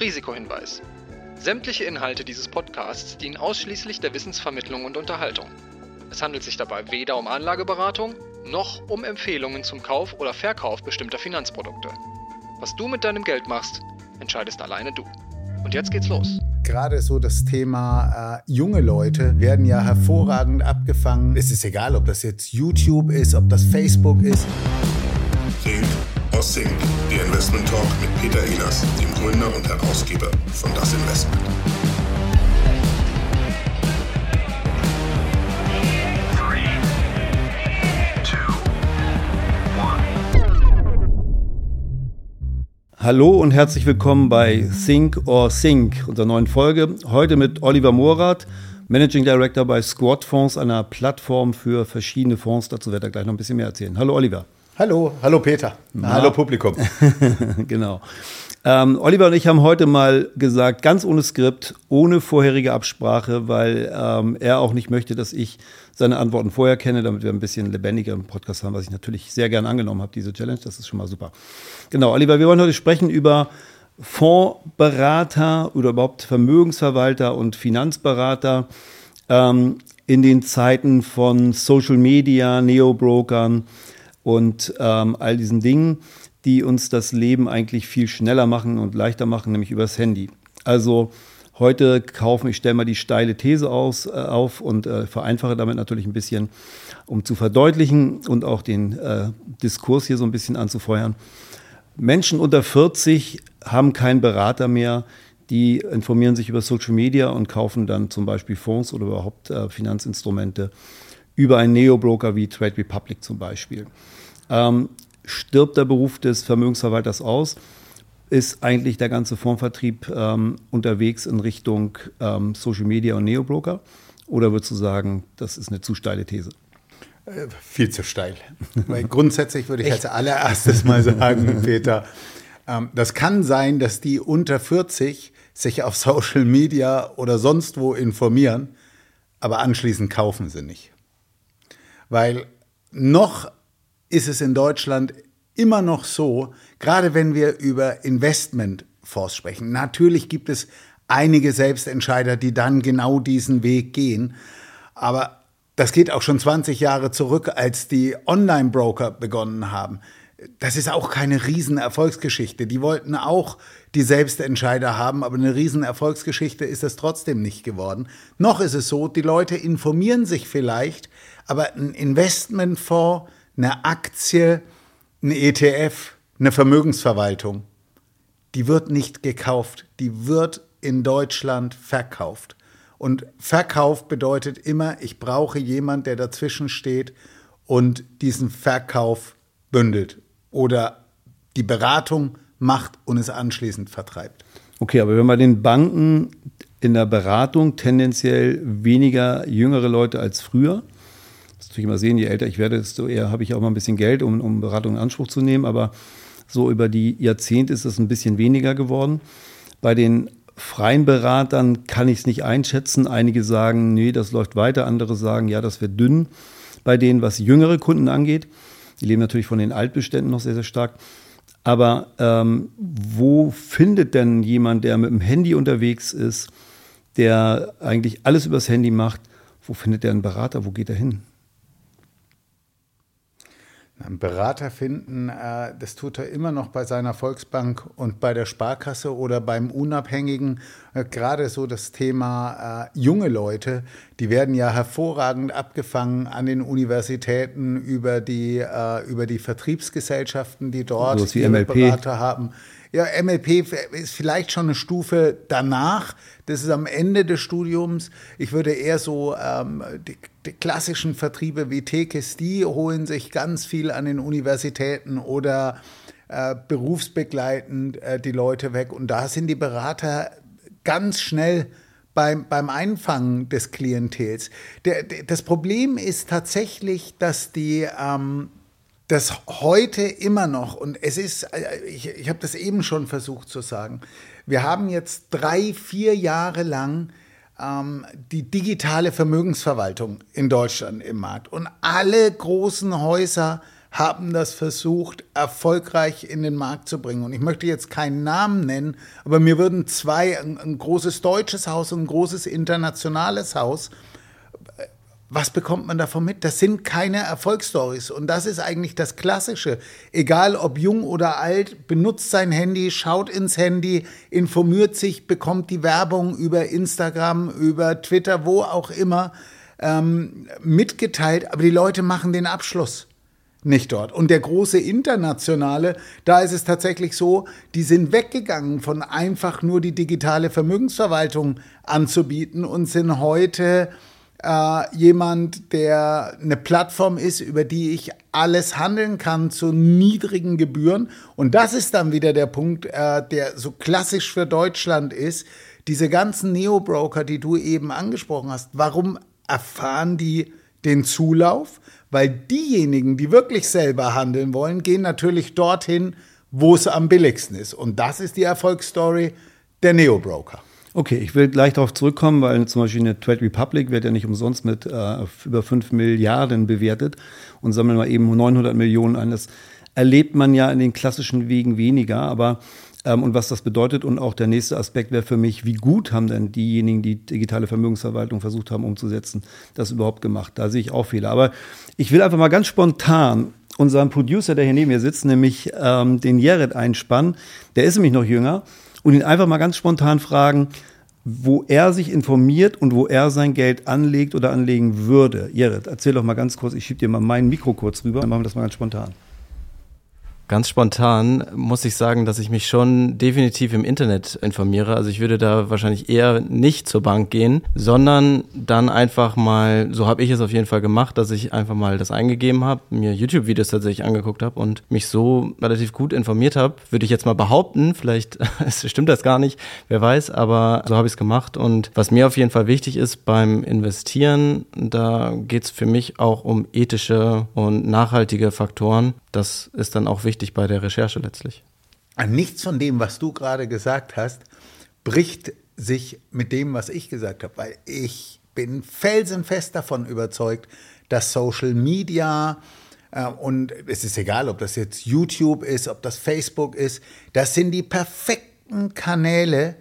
Risikohinweis. Sämtliche Inhalte dieses Podcasts dienen ausschließlich der Wissensvermittlung und Unterhaltung. Es handelt sich dabei weder um Anlageberatung noch um Empfehlungen zum Kauf oder Verkauf bestimmter Finanzprodukte. Was du mit deinem Geld machst, entscheidest alleine du. Und jetzt geht's los. Gerade so das Thema äh, junge Leute werden ja hervorragend abgefangen. Es ist egal, ob das jetzt YouTube ist, ob das Facebook ist. Sync, der Investment Talk mit Peter Ehlers, dem Gründer und Herausgeber von Das Investment. Hallo und herzlich willkommen bei Think or Sync, unserer neuen Folge. Heute mit Oliver Morath, Managing Director bei Squad Fonds, einer Plattform für verschiedene Fonds. Dazu wird er gleich noch ein bisschen mehr erzählen. Hallo Oliver. Hallo, hallo Peter. Na. Hallo Publikum. genau. Ähm, Oliver und ich haben heute mal gesagt, ganz ohne Skript, ohne vorherige Absprache, weil ähm, er auch nicht möchte, dass ich seine Antworten vorher kenne, damit wir ein bisschen lebendiger im Podcast haben, was ich natürlich sehr gern angenommen habe, diese Challenge. Das ist schon mal super. Genau, Oliver, wir wollen heute sprechen über Fondsberater oder überhaupt Vermögensverwalter und Finanzberater ähm, in den Zeiten von Social Media, Neobrokern und ähm, all diesen Dingen die uns das Leben eigentlich viel schneller machen und leichter machen, nämlich übers Handy. Also heute kaufen, ich stelle mal die steile These aus, äh, auf und äh, vereinfache damit natürlich ein bisschen, um zu verdeutlichen und auch den äh, Diskurs hier so ein bisschen anzufeuern. Menschen unter 40 haben keinen Berater mehr, die informieren sich über Social Media und kaufen dann zum Beispiel Fonds oder überhaupt äh, Finanzinstrumente über einen Neobroker wie Trade Republic zum Beispiel. Ähm, stirbt der Beruf des Vermögensverwalters aus, ist eigentlich der ganze Fondsvertrieb ähm, unterwegs in Richtung ähm, Social Media und Neobroker? Oder würdest du sagen, das ist eine zu steile These? Äh, viel zu steil. Weil grundsätzlich würde ich als allererstes mal sagen, Peter, ähm, das kann sein, dass die unter 40 sich auf Social Media oder sonst wo informieren, aber anschließend kaufen sie nicht. Weil noch ist es in Deutschland immer noch so, gerade wenn wir über Investmentfonds sprechen. Natürlich gibt es einige Selbstentscheider, die dann genau diesen Weg gehen. Aber das geht auch schon 20 Jahre zurück, als die Online-Broker begonnen haben. Das ist auch keine Riesenerfolgsgeschichte. Die wollten auch die Selbstentscheider haben, aber eine Riesenerfolgsgeschichte ist es trotzdem nicht geworden. Noch ist es so, die Leute informieren sich vielleicht, aber ein Investmentfonds eine Aktie, ein ETF, eine Vermögensverwaltung, die wird nicht gekauft, die wird in Deutschland verkauft. Und Verkauf bedeutet immer, ich brauche jemand, der dazwischen steht und diesen Verkauf bündelt oder die Beratung macht und es anschließend vertreibt. Okay, aber wenn man den Banken in der Beratung tendenziell weniger jüngere Leute als früher, das natürlich immer sehen, je älter ich werde, desto eher habe ich auch mal ein bisschen Geld, um, um Beratung in Anspruch zu nehmen. Aber so über die Jahrzehnte ist es ein bisschen weniger geworden. Bei den freien Beratern kann ich es nicht einschätzen. Einige sagen, nee, das läuft weiter. Andere sagen, ja, das wird dünn. Bei denen, was jüngere Kunden angeht, die leben natürlich von den Altbeständen noch sehr, sehr stark. Aber ähm, wo findet denn jemand, der mit dem Handy unterwegs ist, der eigentlich alles übers Handy macht, wo findet der einen Berater? Wo geht er hin? Einen Berater finden, äh, das tut er immer noch bei seiner Volksbank und bei der Sparkasse oder beim Unabhängigen. Äh, gerade so das Thema äh, junge Leute, die werden ja hervorragend abgefangen an den Universitäten über die, über die Vertriebsgesellschaften, die dort so Berater haben. Ja, MLP ist vielleicht schon eine Stufe danach. Das ist am Ende des Studiums. Ich würde eher so ähm, die, die, klassischen Vertriebe wie Tekes, die holen sich ganz viel an den Universitäten oder äh, berufsbegleitend äh, die Leute weg. Und da sind die Berater ganz schnell beim, beim Einfangen des Klientels. Der, der, das Problem ist tatsächlich, dass die ähm, das heute immer noch, und es ist, äh, ich, ich habe das eben schon versucht zu sagen, wir haben jetzt drei, vier Jahre lang ähm, die digitale Vermögensverwaltung in Deutschland im Markt. Und alle großen Häuser haben das versucht, erfolgreich in den Markt zu bringen. Und ich möchte jetzt keinen Namen nennen, aber mir würden zwei, ein, ein großes deutsches Haus und ein großes internationales Haus, was bekommt man davon mit? Das sind keine Erfolgsstories. Und das ist eigentlich das Klassische. Egal ob jung oder alt, benutzt sein Handy, schaut ins Handy, informiert sich, bekommt die Werbung über Instagram, über Twitter, wo auch immer ähm, mitgeteilt. Aber die Leute machen den Abschluss nicht dort. Und der große internationale, da ist es tatsächlich so, die sind weggegangen von einfach nur die digitale Vermögensverwaltung anzubieten und sind heute äh, jemand, der eine Plattform ist, über die ich alles handeln kann zu niedrigen Gebühren. Und das ist dann wieder der Punkt, äh, der so klassisch für Deutschland ist. Diese ganzen Neo-Broker, die du eben angesprochen hast, warum erfahren die den Zulauf? Weil diejenigen, die wirklich selber handeln wollen, gehen natürlich dorthin, wo es am billigsten ist. Und das ist die Erfolgsstory der Neo-Broker. Okay, ich will gleich darauf zurückkommen, weil zum Beispiel eine Trade Republic wird ja nicht umsonst mit äh, über 5 Milliarden bewertet und sammeln wir eben 900 Millionen ein. Das erlebt man ja in den klassischen Wegen weniger, aber ähm, und was das bedeutet und auch der nächste Aspekt wäre für mich, wie gut haben denn diejenigen, die digitale Vermögensverwaltung versucht haben umzusetzen, das überhaupt gemacht? Da sehe ich auch Fehler. Aber ich will einfach mal ganz spontan unseren Producer, der hier neben mir sitzt, nämlich ähm, den Jared einspannen. Der ist nämlich noch jünger und ihn einfach mal ganz spontan fragen, wo er sich informiert und wo er sein Geld anlegt oder anlegen würde. Jared, erzähl doch mal ganz kurz, ich schieb dir mal mein Mikro kurz rüber, dann machen wir das mal ganz spontan. Ganz spontan muss ich sagen, dass ich mich schon definitiv im Internet informiere. Also ich würde da wahrscheinlich eher nicht zur Bank gehen, sondern dann einfach mal, so habe ich es auf jeden Fall gemacht, dass ich einfach mal das eingegeben habe, mir YouTube-Videos tatsächlich angeguckt habe und mich so relativ gut informiert habe. Würde ich jetzt mal behaupten, vielleicht stimmt das gar nicht, wer weiß, aber so habe ich es gemacht. Und was mir auf jeden Fall wichtig ist beim Investieren, da geht es für mich auch um ethische und nachhaltige Faktoren. Das ist dann auch wichtig bei der Recherche letztlich. Nichts von dem, was du gerade gesagt hast, bricht sich mit dem, was ich gesagt habe, weil ich bin felsenfest davon überzeugt, dass Social Media äh, und es ist egal, ob das jetzt YouTube ist, ob das Facebook ist, das sind die perfekten Kanäle,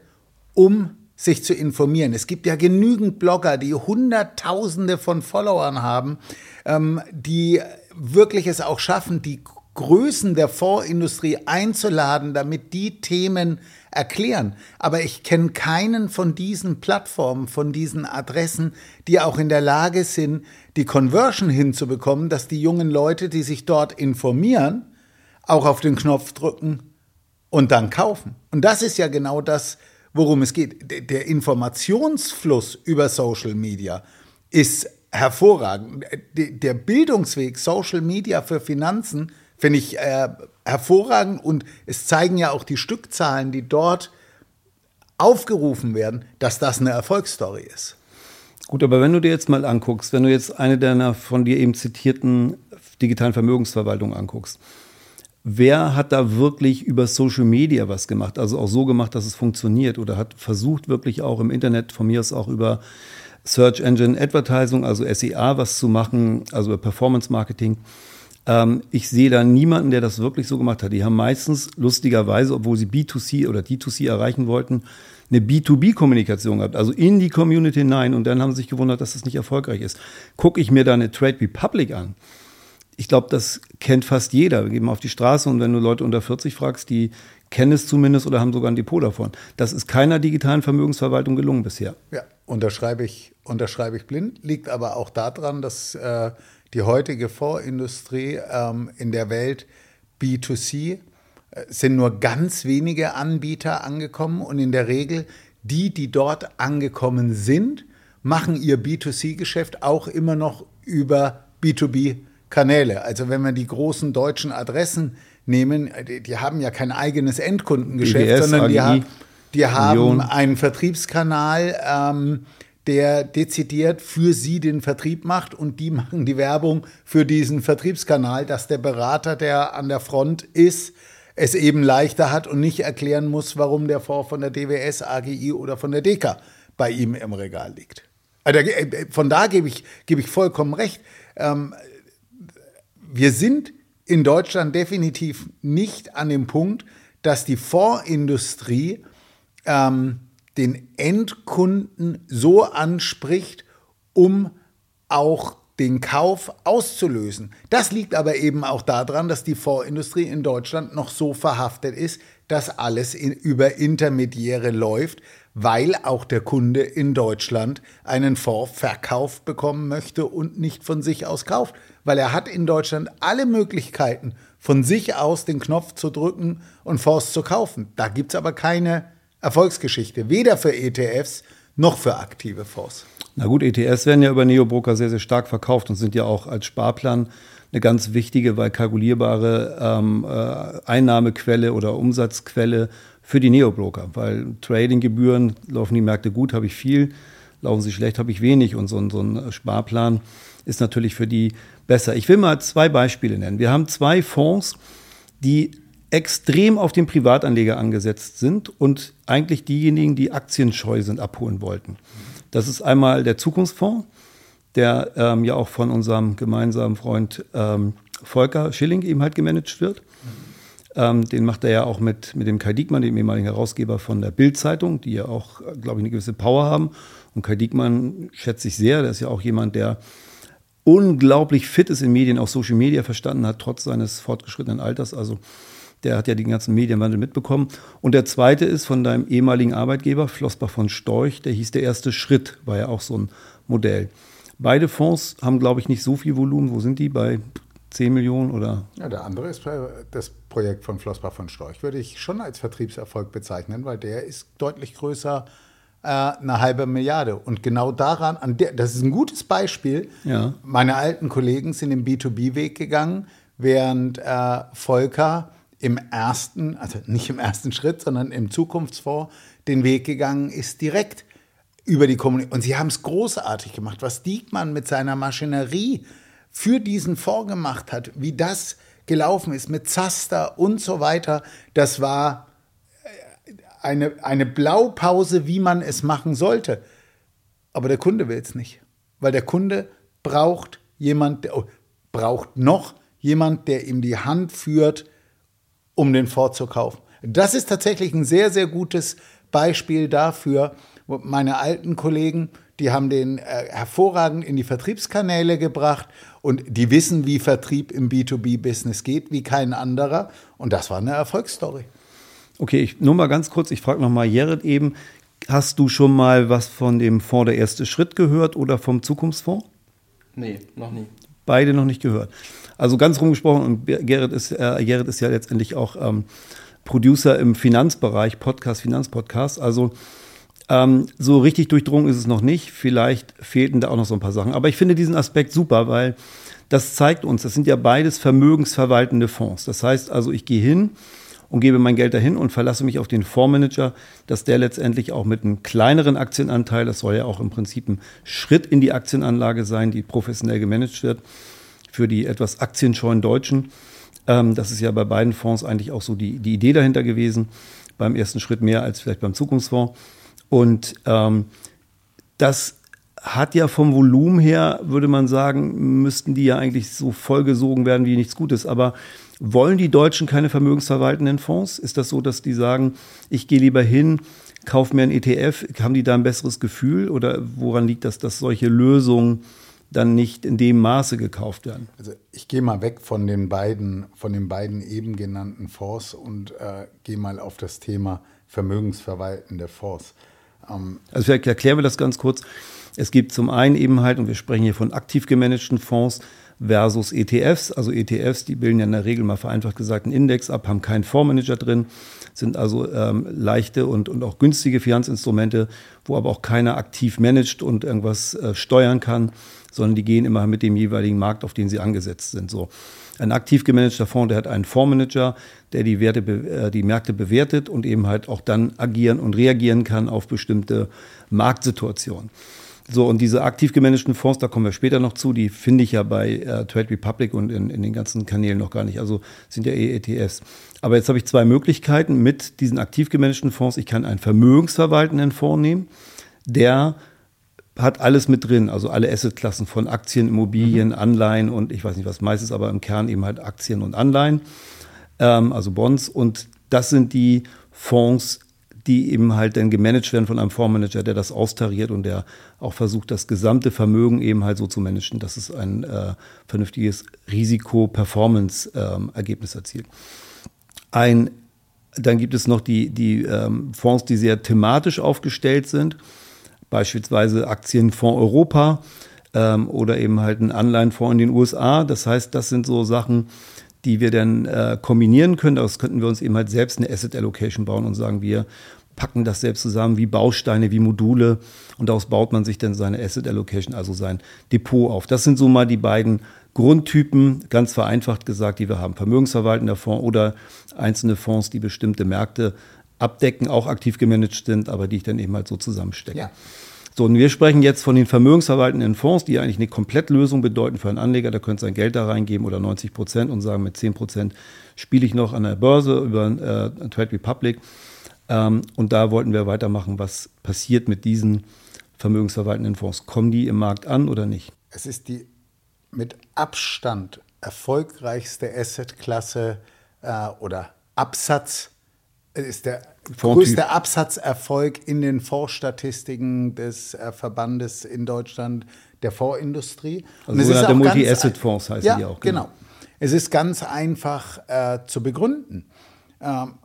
um sich zu informieren. Es gibt ja genügend Blogger, die Hunderttausende von Followern haben, ähm, die wirklich es auch schaffen, die Größen der Fondsindustrie einzuladen, damit die Themen erklären. Aber ich kenne keinen von diesen Plattformen, von diesen Adressen, die auch in der Lage sind, die Conversion hinzubekommen, dass die jungen Leute, die sich dort informieren, auch auf den Knopf drücken und dann kaufen. Und das ist ja genau das, worum es geht. Der Informationsfluss über Social Media ist hervorragend. Der Bildungsweg Social Media für Finanzen finde ich äh, hervorragend und es zeigen ja auch die Stückzahlen, die dort aufgerufen werden, dass das eine Erfolgsstory ist. Gut, aber wenn du dir jetzt mal anguckst, wenn du jetzt eine deiner von dir eben zitierten digitalen Vermögensverwaltungen anguckst, wer hat da wirklich über Social Media was gemacht? Also auch so gemacht, dass es funktioniert oder hat versucht wirklich auch im Internet von mir aus auch über Search Engine Advertising, also SEA, was zu machen, also Performance Marketing. Ähm, ich sehe da niemanden, der das wirklich so gemacht hat. Die haben meistens lustigerweise, obwohl sie B2C oder D2C erreichen wollten, eine B2B-Kommunikation gehabt, also in die Community hinein und dann haben sie sich gewundert, dass das nicht erfolgreich ist. Gucke ich mir da eine Trade Republic an. Ich glaube, das kennt fast jeder. Wir gehen mal auf die Straße und wenn du Leute unter 40 fragst, die kennen es zumindest oder haben sogar ein Depot davon. Das ist keiner digitalen Vermögensverwaltung gelungen bisher. Ja, unterschreibe ich, unterschreibe ich blind. Liegt aber auch daran, dass äh, die heutige Fondsindustrie ähm, in der Welt B2C äh, sind nur ganz wenige Anbieter angekommen und in der Regel die, die dort angekommen sind, machen ihr B2C-Geschäft auch immer noch über B2B-Kanäle. Also wenn wir die großen deutschen Adressen nehmen, die, die haben ja kein eigenes Endkundengeschäft, BBS, sondern AGI, die, ha die haben einen Vertriebskanal, ähm, der dezidiert für sie den Vertrieb macht und die machen die Werbung für diesen Vertriebskanal, dass der Berater, der an der Front ist, es eben leichter hat und nicht erklären muss, warum der Fonds von der DWS, AGI oder von der DK bei ihm im Regal liegt. Also, von da gebe ich, gebe ich vollkommen recht. Ähm, wir sind in Deutschland definitiv nicht an dem Punkt, dass die Fondsindustrie ähm, den Endkunden so anspricht, um auch den Kauf auszulösen. Das liegt aber eben auch daran, dass die Fondsindustrie in Deutschland noch so verhaftet ist, dass alles in, über Intermediäre läuft, weil auch der Kunde in Deutschland einen Fonds verkauft bekommen möchte und nicht von sich aus kauft. Weil er hat in Deutschland alle Möglichkeiten, von sich aus den Knopf zu drücken und Fonds zu kaufen. Da gibt es aber keine Erfolgsgeschichte, weder für ETFs noch für aktive Fonds. Na gut, ETFs werden ja über Neobroker sehr, sehr stark verkauft und sind ja auch als Sparplan eine ganz wichtige, weil kalkulierbare ähm, äh, Einnahmequelle oder Umsatzquelle für die Neobroker. Weil Tradinggebühren laufen die Märkte gut, habe ich viel, laufen sie schlecht, habe ich wenig. Und so, so ein Sparplan ist natürlich für die besser. Ich will mal zwei Beispiele nennen. Wir haben zwei Fonds, die extrem auf den Privatanleger angesetzt sind und eigentlich diejenigen, die aktienscheu sind, abholen wollten. Das ist einmal der Zukunftsfonds, der ähm, ja auch von unserem gemeinsamen Freund ähm, Volker Schilling eben halt gemanagt wird. Ähm, den macht er ja auch mit, mit dem Kai Diekmann, dem ehemaligen Herausgeber von der Bild-Zeitung, die ja auch, glaube ich, eine gewisse Power haben. Und Kai Diekmann schätze ich sehr. Der ist ja auch jemand, der unglaublich fit ist in Medien, auch Social Media verstanden hat, trotz seines fortgeschrittenen Alters. Also der hat ja den ganzen Medienwandel mitbekommen. Und der zweite ist von deinem ehemaligen Arbeitgeber, Flossbach von Storch, der hieß Der erste Schritt, war ja auch so ein Modell. Beide Fonds haben, glaube ich, nicht so viel Volumen. Wo sind die? Bei 10 Millionen oder? Ja, der andere ist das Projekt von Flossbach von Storch, würde ich schon als Vertriebserfolg bezeichnen, weil der ist deutlich größer äh, eine halbe Milliarde. Und genau daran, an der, das ist ein gutes Beispiel. Ja. Meine alten Kollegen sind im B2B-Weg gegangen, während äh, Volker im ersten, also nicht im ersten Schritt, sondern im Zukunftsfonds den Weg gegangen ist, direkt über die Kommunikation. Und sie haben es großartig gemacht, was Diekmann mit seiner Maschinerie für diesen Fonds gemacht hat, wie das gelaufen ist mit Zaster und so weiter. Das war äh, eine, eine Blaupause, wie man es machen sollte. Aber der Kunde will es nicht, weil der Kunde braucht jemand, oh, braucht noch jemand, der ihm die Hand führt, um den Ford zu kaufen. Das ist tatsächlich ein sehr, sehr gutes Beispiel dafür. Meine alten Kollegen, die haben den äh, hervorragend in die Vertriebskanäle gebracht und die wissen, wie Vertrieb im B2B-Business geht, wie kein anderer. Und das war eine Erfolgsstory. Okay, ich, nur mal ganz kurz, ich frage nochmal Jared eben, hast du schon mal was von dem Fonds der erste Schritt gehört oder vom Zukunftsfonds? Nee, noch nie. Beide noch nicht gehört. Also ganz rumgesprochen, und Gerrit ist, äh, Gerrit ist ja letztendlich auch ähm, Producer im Finanzbereich, Podcast, Finanzpodcast. Also ähm, so richtig durchdrungen ist es noch nicht. Vielleicht fehlten da auch noch so ein paar Sachen. Aber ich finde diesen Aspekt super, weil das zeigt uns, das sind ja beides vermögensverwaltende Fonds. Das heißt also, ich gehe hin und gebe mein Geld dahin und verlasse mich auf den Fondsmanager, dass der letztendlich auch mit einem kleineren Aktienanteil, das soll ja auch im Prinzip ein Schritt in die Aktienanlage sein, die professionell gemanagt wird, für die etwas aktienscheuen Deutschen. Ähm, das ist ja bei beiden Fonds eigentlich auch so die, die Idee dahinter gewesen. Beim ersten Schritt mehr als vielleicht beim Zukunftsfonds. Und ähm, das hat ja vom Volumen her, würde man sagen, müssten die ja eigentlich so vollgesogen werden wie nichts Gutes. Aber wollen die Deutschen keine vermögensverwaltenden Fonds? Ist das so, dass die sagen, ich gehe lieber hin, kaufe mir ein ETF, haben die da ein besseres Gefühl? Oder woran liegt das, dass solche Lösungen dann nicht in dem Maße gekauft werden. Also ich gehe mal weg von den beiden, von den beiden eben genannten Fonds und äh, gehe mal auf das Thema vermögensverwaltende Fonds. Ähm also vielleicht erklären wir das ganz kurz. Es gibt zum einen eben halt, und wir sprechen hier von aktiv gemanagten Fonds versus ETFs. Also ETFs, die bilden ja in der Regel mal vereinfacht gesagt einen Index ab, haben keinen Fondsmanager drin, sind also ähm, leichte und, und auch günstige Finanzinstrumente, wo aber auch keiner aktiv managt und irgendwas äh, steuern kann sondern die gehen immer mit dem jeweiligen Markt, auf den sie angesetzt sind. So. Ein aktiv gemanagter Fonds, der hat einen Fondsmanager, der die, Werte, äh, die Märkte bewertet und eben halt auch dann agieren und reagieren kann auf bestimmte Marktsituationen. So, und diese aktiv gemanagten Fonds, da kommen wir später noch zu, die finde ich ja bei äh, Trade Republic und in, in den ganzen Kanälen noch gar nicht. Also sind ja eh ETFs. Aber jetzt habe ich zwei Möglichkeiten mit diesen aktiv gemanagten Fonds. Ich kann einen vermögensverwaltenden Fonds nehmen, der hat alles mit drin, also alle Assetklassen von Aktien, Immobilien, mhm. Anleihen und ich weiß nicht was meistens, aber im Kern eben halt Aktien und Anleihen, ähm, also Bonds. Und das sind die Fonds, die eben halt dann gemanagt werden von einem Fondsmanager, der das austariert und der auch versucht, das gesamte Vermögen eben halt so zu managen, dass es ein äh, vernünftiges Risiko-Performance-Ergebnis ähm, erzielt. Ein, dann gibt es noch die, die ähm, Fonds, die sehr thematisch aufgestellt sind, beispielsweise Aktienfonds Europa ähm, oder eben halt ein Anleihenfonds in den USA. Das heißt, das sind so Sachen, die wir dann äh, kombinieren können. Daraus könnten wir uns eben halt selbst eine Asset Allocation bauen und sagen, wir packen das selbst zusammen wie Bausteine, wie Module und daraus baut man sich dann seine Asset Allocation, also sein Depot auf. Das sind so mal die beiden Grundtypen, ganz vereinfacht gesagt, die wir haben. Vermögensverwaltender Fonds oder einzelne Fonds, die bestimmte Märkte abdecken, auch aktiv gemanagt sind, aber die ich dann eben halt so zusammenstecke. Ja. So, und wir sprechen jetzt von den vermögensverwaltenden Fonds, die eigentlich eine Komplettlösung bedeuten für einen Anleger. Der könnte sein Geld da reingeben oder 90 Prozent und sagen, mit 10 Prozent spiele ich noch an der Börse über äh, Trade Republic. Ähm, und da wollten wir weitermachen, was passiert mit diesen vermögensverwaltenden Fonds. Kommen die im Markt an oder nicht? Es ist die mit Abstand erfolgreichste Assetklasse äh, oder Absatz ist der größte Absatzerfolg in den Fondsstatistiken des äh, Verbandes in Deutschland der Fondsindustrie. Also sogenannte Multi-Asset-Fonds heißen ja, die auch. Genau. genau. Es ist ganz einfach äh, zu begründen. Ähm,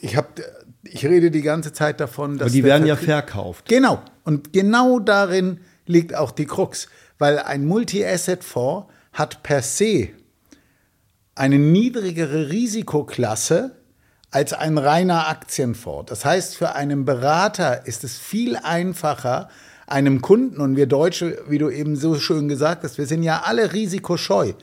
ich, hab, ich rede die ganze Zeit davon, dass. Aber die werden ja verkauft. Genau. Und genau darin liegt auch die Krux. Weil ein Multi-Asset-Fonds hat per se eine niedrigere Risikoklasse als ein reiner Aktienfonds. Das heißt, für einen Berater ist es viel einfacher, einem Kunden, und wir Deutsche, wie du eben so schön gesagt hast, wir sind ja alle risikoscheu,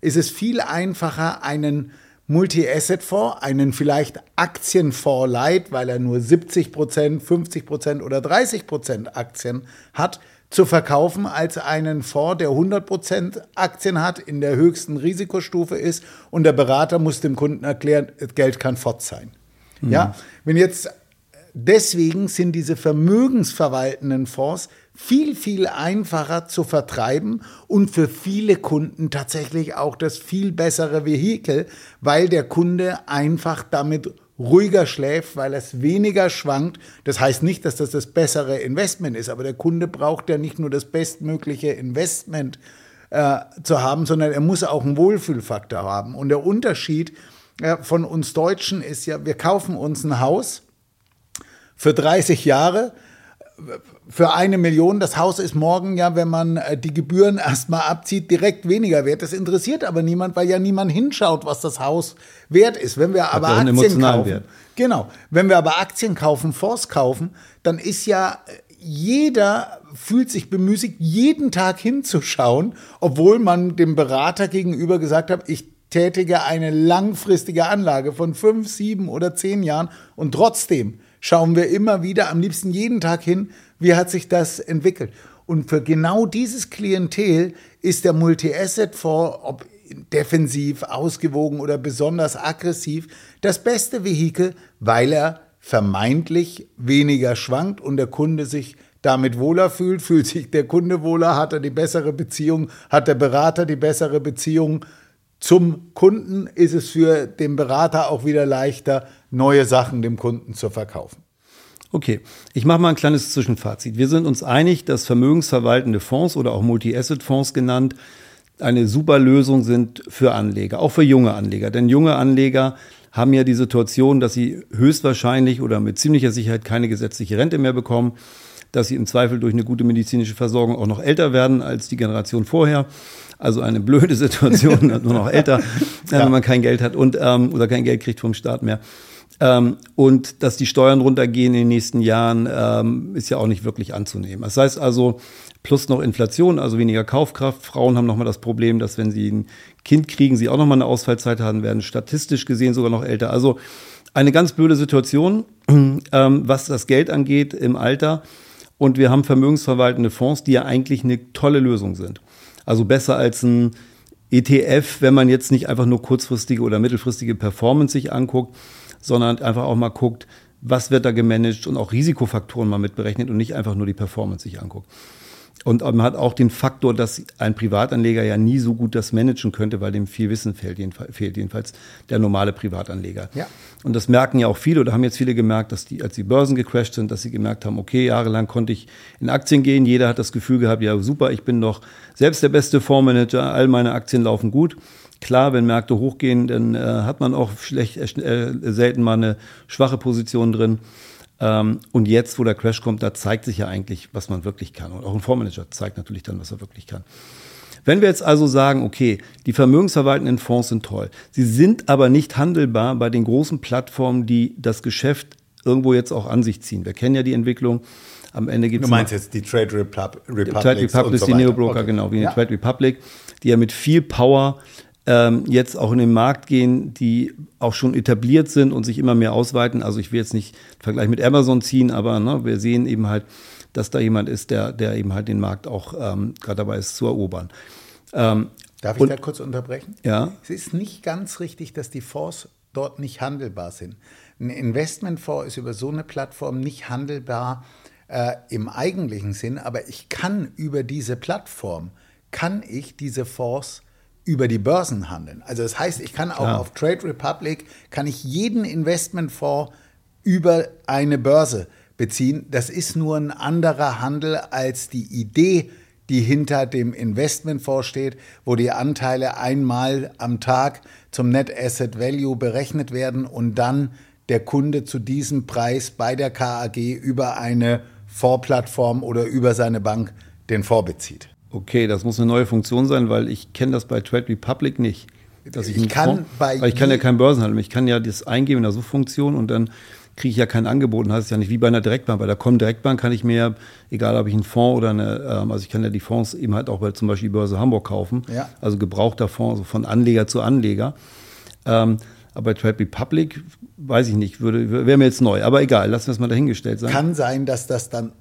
ist es viel einfacher, einen Multi-Asset-Fonds, einen vielleicht Aktienfonds Light, weil er nur 70 Prozent, 50 Prozent oder 30 Prozent Aktien hat, zu verkaufen als einen Fonds, der 100% Aktien hat, in der höchsten Risikostufe ist und der Berater muss dem Kunden erklären, das Geld kann fort sein. Mhm. Ja, wenn jetzt deswegen sind diese vermögensverwaltenden Fonds viel, viel einfacher zu vertreiben und für viele Kunden tatsächlich auch das viel bessere Vehikel, weil der Kunde einfach damit ruhiger schläft, weil es weniger schwankt. Das heißt nicht, dass das das bessere Investment ist, aber der Kunde braucht ja nicht nur das bestmögliche Investment äh, zu haben, sondern er muss auch einen Wohlfühlfaktor haben. Und der Unterschied äh, von uns Deutschen ist ja, wir kaufen uns ein Haus für 30 Jahre für eine Million. Das Haus ist morgen ja, wenn man äh, die Gebühren erstmal abzieht, direkt weniger wert. Das interessiert aber niemand, weil ja niemand hinschaut, was das Haus wert ist. Wenn wir aber Aktien kaufen, Wert. genau, wenn wir aber Aktien kaufen, Fonds kaufen, dann ist ja äh, jeder fühlt sich bemüßigt, jeden Tag hinzuschauen, obwohl man dem Berater gegenüber gesagt hat, ich tätige eine langfristige Anlage von fünf, sieben oder zehn Jahren und trotzdem schauen wir immer wieder, am liebsten jeden Tag hin, wie hat sich das entwickelt. Und für genau dieses Klientel ist der Multi-Asset-Fonds, ob defensiv, ausgewogen oder besonders aggressiv, das beste Vehikel, weil er vermeintlich weniger schwankt und der Kunde sich damit wohler fühlt, fühlt sich der Kunde wohler, hat er die bessere Beziehung, hat der Berater die bessere Beziehung zum Kunden, ist es für den Berater auch wieder leichter, neue Sachen dem Kunden zu verkaufen. Okay, ich mache mal ein kleines Zwischenfazit. Wir sind uns einig, dass vermögensverwaltende Fonds oder auch Multi-Asset-Fonds genannt eine super Lösung sind für Anleger, auch für junge Anleger. Denn junge Anleger haben ja die Situation, dass sie höchstwahrscheinlich oder mit ziemlicher Sicherheit keine gesetzliche Rente mehr bekommen, dass sie im Zweifel durch eine gute medizinische Versorgung auch noch älter werden als die Generation vorher. Also eine blöde Situation, nur noch älter, ja. wenn man kein Geld hat und ähm, oder kein Geld kriegt vom Staat mehr. Ähm, und dass die Steuern runtergehen in den nächsten Jahren, ähm, ist ja auch nicht wirklich anzunehmen. Das heißt also, plus noch Inflation, also weniger Kaufkraft. Frauen haben nochmal das Problem, dass wenn sie ein Kind kriegen, sie auch nochmal eine Ausfallzeit haben werden, statistisch gesehen sogar noch älter. Also eine ganz blöde Situation, ähm, was das Geld angeht im Alter. Und wir haben vermögensverwaltende Fonds, die ja eigentlich eine tolle Lösung sind. Also besser als ein ETF, wenn man jetzt nicht einfach nur kurzfristige oder mittelfristige Performance sich anguckt, sondern einfach auch mal guckt, was wird da gemanagt und auch Risikofaktoren mal mitberechnet und nicht einfach nur die Performance sich anguckt. Und man hat auch den Faktor, dass ein Privatanleger ja nie so gut das managen könnte, weil dem viel Wissen fehlt, fehlt jedenfalls der normale Privatanleger. Ja. Und das merken ja auch viele oder haben jetzt viele gemerkt, dass die, als die Börsen gecrashed sind, dass sie gemerkt haben, okay, jahrelang konnte ich in Aktien gehen. Jeder hat das Gefühl gehabt, ja super, ich bin doch selbst der beste Fondsmanager, all meine Aktien laufen gut. Klar, wenn Märkte hochgehen, dann äh, hat man auch schlecht, äh, selten mal eine schwache Position drin. Ähm, und jetzt, wo der Crash kommt, da zeigt sich ja eigentlich, was man wirklich kann. Und auch ein Fondsmanager zeigt natürlich dann, was er wirklich kann. Wenn wir jetzt also sagen, okay, die vermögensverwaltenden Fonds sind toll, sie sind aber nicht handelbar bei den großen Plattformen, die das Geschäft irgendwo jetzt auch an sich ziehen. Wir kennen ja die Entwicklung. Am Ende gibt es. Du meinst jetzt die Trade Repub Republic. Trade Republic, so die Neobroker, okay. genau, wie ja. die Trade Republic, die ja mit viel Power ähm, jetzt auch in den Markt gehen, die auch schon etabliert sind und sich immer mehr ausweiten. Also ich will jetzt nicht einen Vergleich mit Amazon ziehen, aber ne, wir sehen eben halt, dass da jemand ist, der, der eben halt den Markt auch ähm, gerade dabei ist zu erobern. Ähm, Darf ich und, da kurz unterbrechen? Ja. Es ist nicht ganz richtig, dass die Fonds dort nicht handelbar sind. Ein Investmentfonds ist über so eine Plattform nicht handelbar äh, im eigentlichen Sinn, aber ich kann über diese Plattform, kann ich diese Fonds über die Börsen handeln. Also das heißt, ich kann auch Klar. auf Trade Republic, kann ich jeden Investmentfonds über eine Börse beziehen. Das ist nur ein anderer Handel als die Idee, die hinter dem Investmentfonds steht, wo die Anteile einmal am Tag zum Net Asset Value berechnet werden und dann der Kunde zu diesem Preis bei der KAG über eine Fondsplattform oder über seine Bank den Fonds bezieht okay, das muss eine neue Funktion sein, weil ich kenne das bei Trade Republic nicht. Dass ich, ich kann Fonds, bei weil ich kann ja keinen Börsenhandel. Ich kann ja das eingeben in der Suchfunktion und dann kriege ich ja kein Angebot. Und heißt es ja nicht wie bei einer Direktbank. Bei der Comdirect-Bank kann ich mir, egal ob ich einen Fonds oder eine, ähm, also ich kann ja die Fonds eben halt auch bei zum Beispiel Börse Hamburg kaufen. Ja. Also gebrauchter Fonds, also von Anleger zu Anleger. Ähm, aber bei Trade Republic, weiß ich nicht, würde, wäre mir jetzt neu. Aber egal, lassen wir es mal dahingestellt sein. Kann sein, dass das dann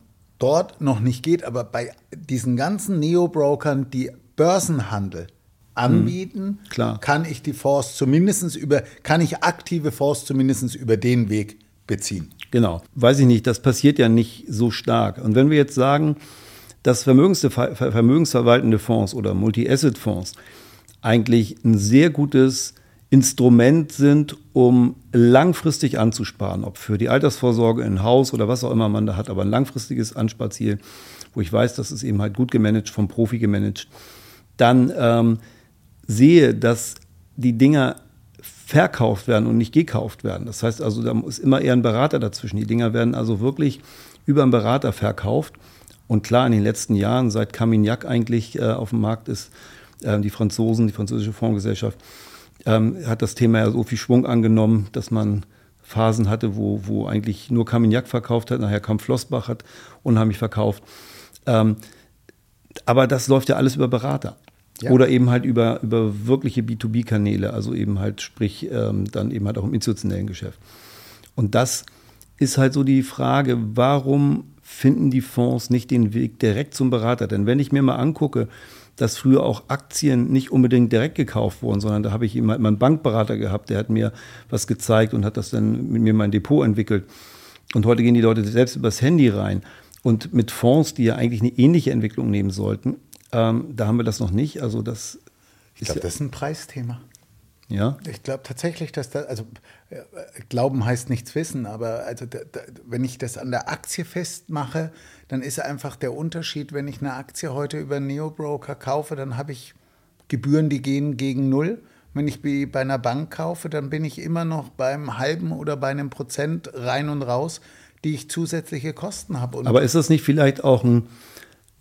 dort noch nicht geht, aber bei diesen ganzen Neo-Brokern, die Börsenhandel anbieten, hm, kann ich die Fonds zumindest über, kann ich aktive Fonds zumindest über den Weg beziehen. Genau. Weiß ich nicht, das passiert ja nicht so stark. Und wenn wir jetzt sagen, dass vermögensverwaltende Fonds oder Multi-Asset-Fonds eigentlich ein sehr gutes Instrument sind, um langfristig anzusparen, ob für die Altersvorsorge in Haus oder was auch immer man da hat, aber ein langfristiges Ansparziel, wo ich weiß, das ist eben halt gut gemanagt, vom Profi gemanagt, dann ähm, sehe, dass die Dinger verkauft werden und nicht gekauft werden. Das heißt also, da ist immer eher ein Berater dazwischen. Die Dinger werden also wirklich über einen Berater verkauft. Und klar, in den letzten Jahren, seit Camignac eigentlich äh, auf dem Markt ist, äh, die Franzosen, die französische Fondsgesellschaft, ähm, hat das Thema ja so viel Schwung angenommen, dass man Phasen hatte, wo, wo eigentlich nur Carmignac verkauft hat, nachher kam Flossbach, hat unheimlich verkauft. Ähm, aber das läuft ja alles über Berater. Ja. Oder eben halt über, über wirkliche B2B-Kanäle, also eben halt, sprich, ähm, dann eben halt auch im institutionellen Geschäft. Und das ist halt so die Frage, warum finden die Fonds nicht den Weg direkt zum Berater? Denn wenn ich mir mal angucke, dass früher auch Aktien nicht unbedingt direkt gekauft wurden, sondern da habe ich immer meinen Bankberater gehabt, der hat mir was gezeigt und hat das dann mit mir mein Depot entwickelt. Und heute gehen die Leute selbst übers Handy rein. Und mit Fonds, die ja eigentlich eine ähnliche Entwicklung nehmen sollten, ähm, da haben wir das noch nicht. Also das ich glaube, das ist ein Preisthema. Ja. Ich glaube tatsächlich, dass das, also äh, Glauben heißt nichts wissen, aber also da, da, wenn ich das an der Aktie festmache, dann ist einfach der Unterschied, wenn ich eine Aktie heute über einen Neobroker kaufe, dann habe ich Gebühren, die gehen gegen null. Wenn ich bei einer Bank kaufe, dann bin ich immer noch beim halben oder bei einem Prozent rein und raus, die ich zusätzliche Kosten habe. Aber ist das nicht vielleicht auch ein,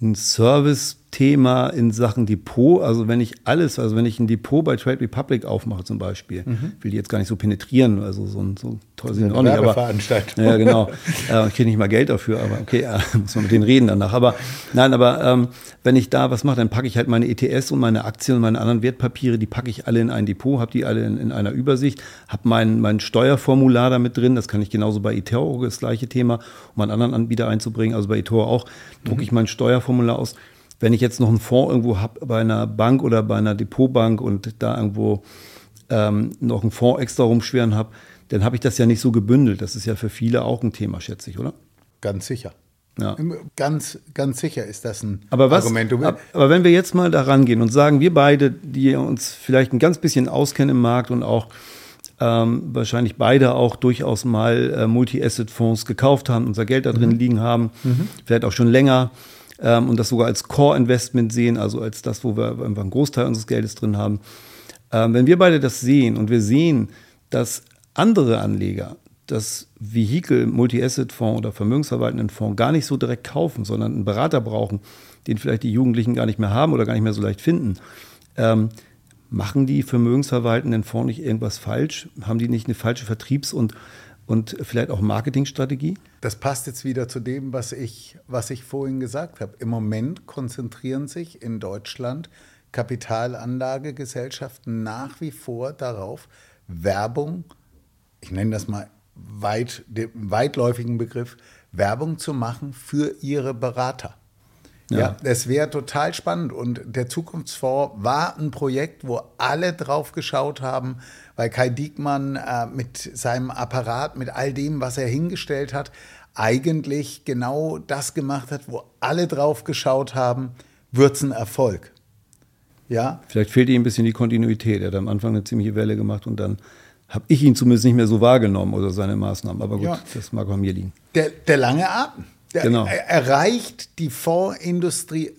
ein Service Thema in Sachen Depot. Also wenn ich alles, also wenn ich ein Depot bei Trade Republic aufmache zum Beispiel, mhm. will die jetzt gar nicht so penetrieren, also so, so toll sind auch nicht, aber ja genau, äh, ich kriege nicht mal Geld dafür, aber okay, äh, muss man mit denen reden danach. Aber nein, aber ähm, wenn ich da was mache, dann packe ich halt meine ETS und meine Aktien und meine anderen Wertpapiere, die packe ich alle in ein Depot, habe die alle in, in, einer Übersicht, habe mein, mein Steuerformular damit drin, das kann ich genauso bei eToro, das gleiche Thema, um einen anderen Anbieter einzubringen, also bei eToro auch, drucke mhm. ich mein Steuerformular aus wenn ich jetzt noch einen Fonds irgendwo habe bei einer Bank oder bei einer Depotbank und da irgendwo ähm, noch einen Fonds extra rumschweren habe, dann habe ich das ja nicht so gebündelt. Das ist ja für viele auch ein Thema, schätze ich, oder? Ganz sicher. Ja. Ganz, ganz sicher ist das ein aber was, Argument. Aber wenn wir jetzt mal da rangehen und sagen, wir beide, die uns vielleicht ein ganz bisschen auskennen im Markt und auch ähm, wahrscheinlich beide auch durchaus mal äh, Multi-Asset-Fonds gekauft haben, unser Geld da drin mhm. liegen haben, mhm. vielleicht auch schon länger ähm, und das sogar als Core-Investment sehen, also als das, wo wir einfach einen Großteil unseres Geldes drin haben. Ähm, wenn wir beide das sehen und wir sehen, dass andere Anleger das Vehikel Multi-Asset-Fonds oder vermögensverwaltenden Fonds gar nicht so direkt kaufen, sondern einen Berater brauchen, den vielleicht die Jugendlichen gar nicht mehr haben oder gar nicht mehr so leicht finden. Ähm, machen die vermögensverwaltenden Fonds nicht irgendwas falsch? Haben die nicht eine falsche Vertriebs- und, und vielleicht auch Marketingstrategie? Das passt jetzt wieder zu dem, was ich, was ich vorhin gesagt habe. Im Moment konzentrieren sich in Deutschland Kapitalanlagegesellschaften nach wie vor darauf, Werbung, ich nenne das mal weit, den weitläufigen Begriff, Werbung zu machen für ihre Berater. Ja, ja das wäre total spannend. Und der Zukunftsfonds war ein Projekt, wo alle drauf geschaut haben, weil Kai Diekmann äh, mit seinem Apparat, mit all dem, was er hingestellt hat, eigentlich genau das gemacht hat, wo alle drauf geschaut haben, wird es ein Erfolg. Ja. Vielleicht fehlt ihm ein bisschen die Kontinuität. Er hat am Anfang eine ziemliche Welle gemacht und dann habe ich ihn zumindest nicht mehr so wahrgenommen oder seine Maßnahmen. Aber gut, ja. das mag an mir liegen. Der, der lange Atem. Genau. erreicht die Fondsindustrie,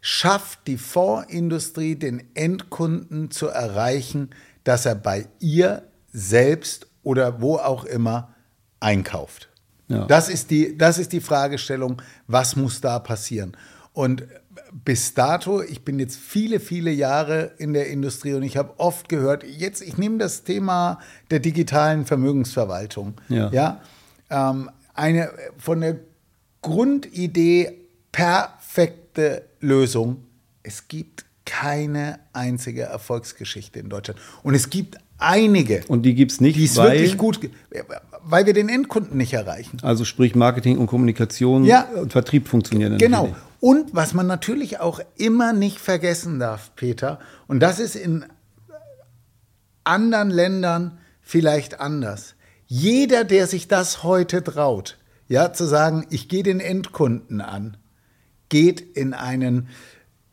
schafft die Fondsindustrie, den Endkunden zu erreichen, dass er bei ihr selbst oder wo auch immer einkauft. Ja. Das, ist die, das ist die Fragestellung, was muss da passieren? Und bis dato, ich bin jetzt viele, viele Jahre in der Industrie und ich habe oft gehört, jetzt, ich nehme das Thema der digitalen Vermögensverwaltung. Ja. ja ähm, eine von der Grundidee perfekte Lösung. Es gibt keine einzige Erfolgsgeschichte in Deutschland. Und es gibt einige. Und die gibt es nicht, die weil, wirklich gut, weil wir den Endkunden nicht erreichen. Also sprich Marketing und Kommunikation ja, und Vertrieb funktionieren. Genau. Und was man natürlich auch immer nicht vergessen darf, Peter, und das ist in anderen Ländern vielleicht anders. Jeder, der sich das heute traut, ja, zu sagen, ich gehe den Endkunden an, geht in einen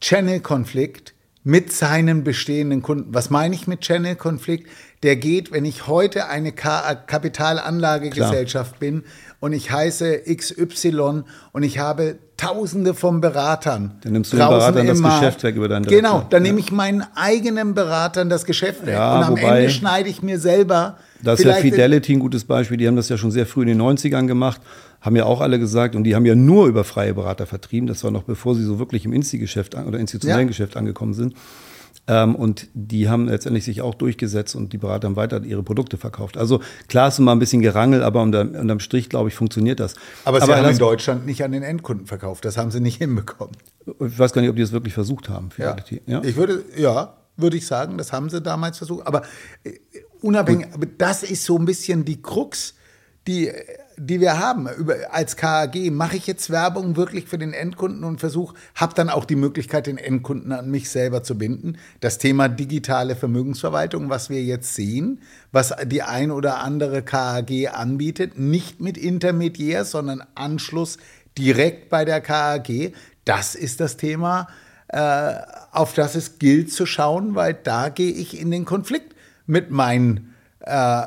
Channel-Konflikt mit seinen bestehenden Kunden. Was meine ich mit Channel-Konflikt? Der geht, wenn ich heute eine Kapitalanlagegesellschaft bin und ich heiße XY und ich habe Tausende von Beratern. Dann nimmst du den Beratern das Geschäft weg über deinen Genau, dann ja. nehme ich meinen eigenen Beratern das Geschäft weg. Ja, und am Ende schneide ich mir selber. Das ist ja Fidelity ein gutes Beispiel. Die haben das ja schon sehr früh in den 90ern gemacht, haben ja auch alle gesagt, und die haben ja nur über freie Berater vertrieben. Das war noch bevor sie so wirklich im Insti-Geschäft oder institutionellen ja. Geschäft angekommen sind. Ähm, und die haben letztendlich sich auch durchgesetzt und die Berater haben weiter ihre Produkte verkauft. Also klar ist immer ein bisschen Gerangel, aber unterm, unterm Strich, glaube ich, funktioniert das. Aber sie aber haben in Deutschland nicht an den Endkunden verkauft. Das haben sie nicht hinbekommen. Ich weiß gar nicht, ob die das wirklich versucht haben. Ja. ja. Ich würde, ja, würde ich sagen, das haben sie damals versucht. Aber äh, unabhängig, aber das ist so ein bisschen die Krux, die die wir haben. Als KAG, mache ich jetzt Werbung wirklich für den Endkunden und versuche, habe dann auch die Möglichkeit, den Endkunden an mich selber zu binden. Das Thema digitale Vermögensverwaltung, was wir jetzt sehen, was die ein oder andere KAG anbietet, nicht mit Intermediär, sondern Anschluss direkt bei der KAG, das ist das Thema, äh, auf das es gilt zu schauen, weil da gehe ich in den Konflikt mit meinen äh,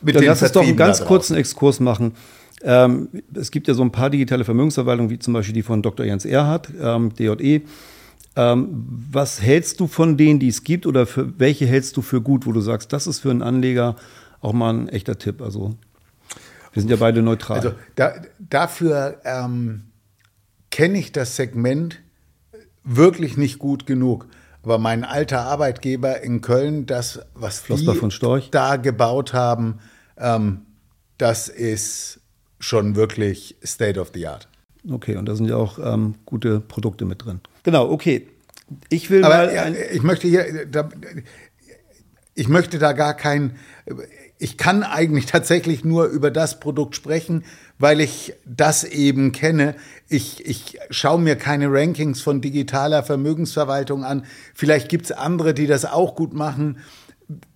mit Dann lass uns doch einen ganz kurzen Exkurs machen. Ähm, es gibt ja so ein paar digitale Vermögensverwaltungen, wie zum Beispiel die von Dr. Jens Erhardt, ähm, DJE. Ähm, was hältst du von denen, die es gibt, oder für welche hältst du für gut, wo du sagst, das ist für einen Anleger auch mal ein echter Tipp? Also, wir sind ja beide neutral. Also, da, dafür ähm, kenne ich das Segment wirklich nicht gut genug. Aber mein alter Arbeitgeber in Köln, das, was Flossbach die von Storch. da gebaut haben, ähm, das ist schon wirklich State of the Art. Okay, und da sind ja auch ähm, gute Produkte mit drin. Genau, okay. Ich will Aber mal. Ja, ich möchte hier, da, ich möchte da gar kein. Ich kann eigentlich tatsächlich nur über das Produkt sprechen, weil ich das eben kenne. Ich, ich schaue mir keine Rankings von digitaler Vermögensverwaltung an. Vielleicht gibt es andere, die das auch gut machen.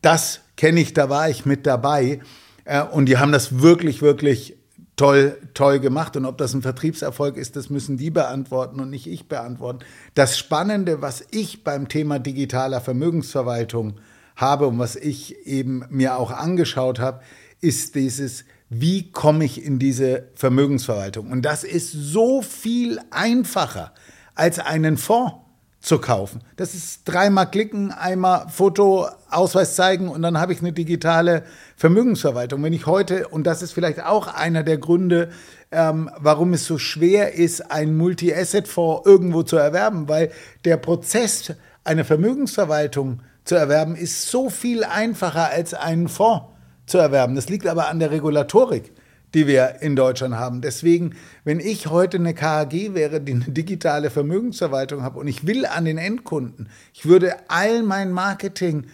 Das kenne ich, da war ich mit dabei. Äh, und die haben das wirklich, wirklich toll, toll gemacht. Und ob das ein Vertriebserfolg ist, das müssen die beantworten und nicht ich beantworten. Das Spannende, was ich beim Thema digitaler Vermögensverwaltung habe und was ich eben mir auch angeschaut habe, ist dieses, wie komme ich in diese Vermögensverwaltung? Und das ist so viel einfacher als einen Fonds zu kaufen. Das ist dreimal klicken, einmal Foto, Ausweis zeigen und dann habe ich eine digitale Vermögensverwaltung. Wenn ich heute, und das ist vielleicht auch einer der Gründe, ähm, warum es so schwer ist, einen Multi-Asset-Fonds irgendwo zu erwerben, weil der Prozess, eine Vermögensverwaltung zu erwerben, ist so viel einfacher als einen Fonds zu erwerben. Das liegt aber an der Regulatorik die wir in Deutschland haben. Deswegen, wenn ich heute eine KAG wäre, die eine digitale Vermögensverwaltung habe und ich will an den Endkunden, ich würde all mein Marketing,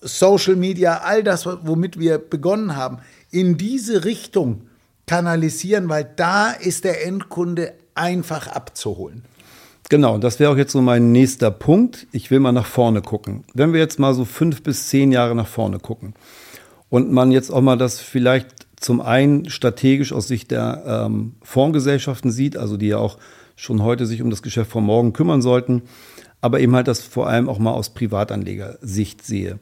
Social Media, all das, womit wir begonnen haben, in diese Richtung kanalisieren, weil da ist der Endkunde einfach abzuholen. Genau, das wäre auch jetzt so mein nächster Punkt. Ich will mal nach vorne gucken. Wenn wir jetzt mal so fünf bis zehn Jahre nach vorne gucken und man jetzt auch mal das vielleicht zum einen strategisch aus Sicht der ähm, Fondsgesellschaften sieht, also die ja auch schon heute sich um das Geschäft von morgen kümmern sollten, aber eben halt das vor allem auch mal aus Privatanlegersicht sehe.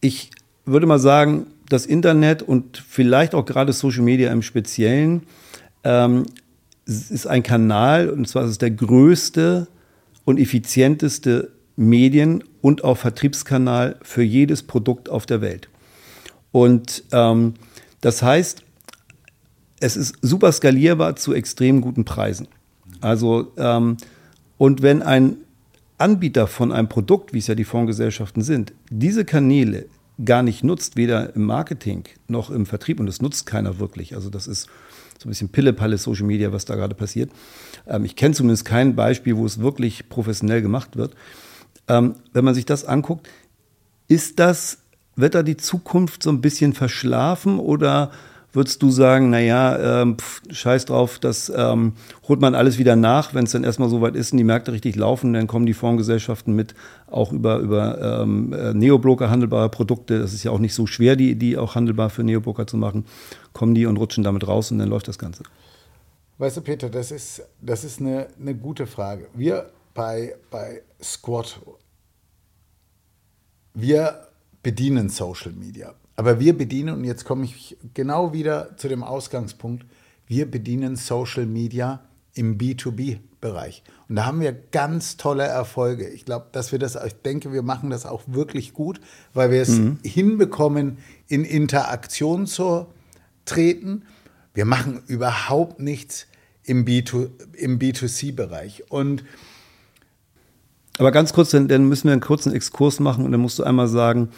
Ich würde mal sagen, das Internet und vielleicht auch gerade Social Media im Speziellen ähm, ist ein Kanal, und zwar ist es der größte und effizienteste Medien- und auch Vertriebskanal für jedes Produkt auf der Welt. Und ähm, das heißt, es ist super skalierbar zu extrem guten Preisen. Also, ähm, und wenn ein Anbieter von einem Produkt, wie es ja die Fondsgesellschaften sind, diese Kanäle gar nicht nutzt, weder im Marketing noch im Vertrieb, und das nutzt keiner wirklich. Also, das ist ein bisschen Pille-Palle Social Media, was da gerade passiert. Ähm, ich kenne zumindest kein Beispiel, wo es wirklich professionell gemacht wird. Ähm, wenn man sich das anguckt, ist das wird da die Zukunft so ein bisschen verschlafen oder würdest du sagen, naja, ähm, scheiß drauf, das ähm, holt man alles wieder nach, wenn es dann erstmal so weit ist und die Märkte richtig laufen, dann kommen die Fondsgesellschaften mit auch über, über ähm, äh, Neobroker handelbare Produkte. Das ist ja auch nicht so schwer, die, die auch handelbar für Neobroker zu machen. Kommen die und rutschen damit raus und dann läuft das Ganze. Weißt du, Peter, das ist, das ist eine, eine gute Frage. Wir bei, bei Squad, wir bedienen Social Media. Aber wir bedienen, und jetzt komme ich genau wieder zu dem Ausgangspunkt, wir bedienen Social Media im B2B-Bereich. Und da haben wir ganz tolle Erfolge. Ich glaube, dass wir das, ich denke, wir machen das auch wirklich gut, weil wir es mhm. hinbekommen, in Interaktion zu treten. Wir machen überhaupt nichts im, B2, im B2C-Bereich. Und aber ganz kurz, dann, dann müssen wir einen kurzen Exkurs machen und dann musst du einmal sagen,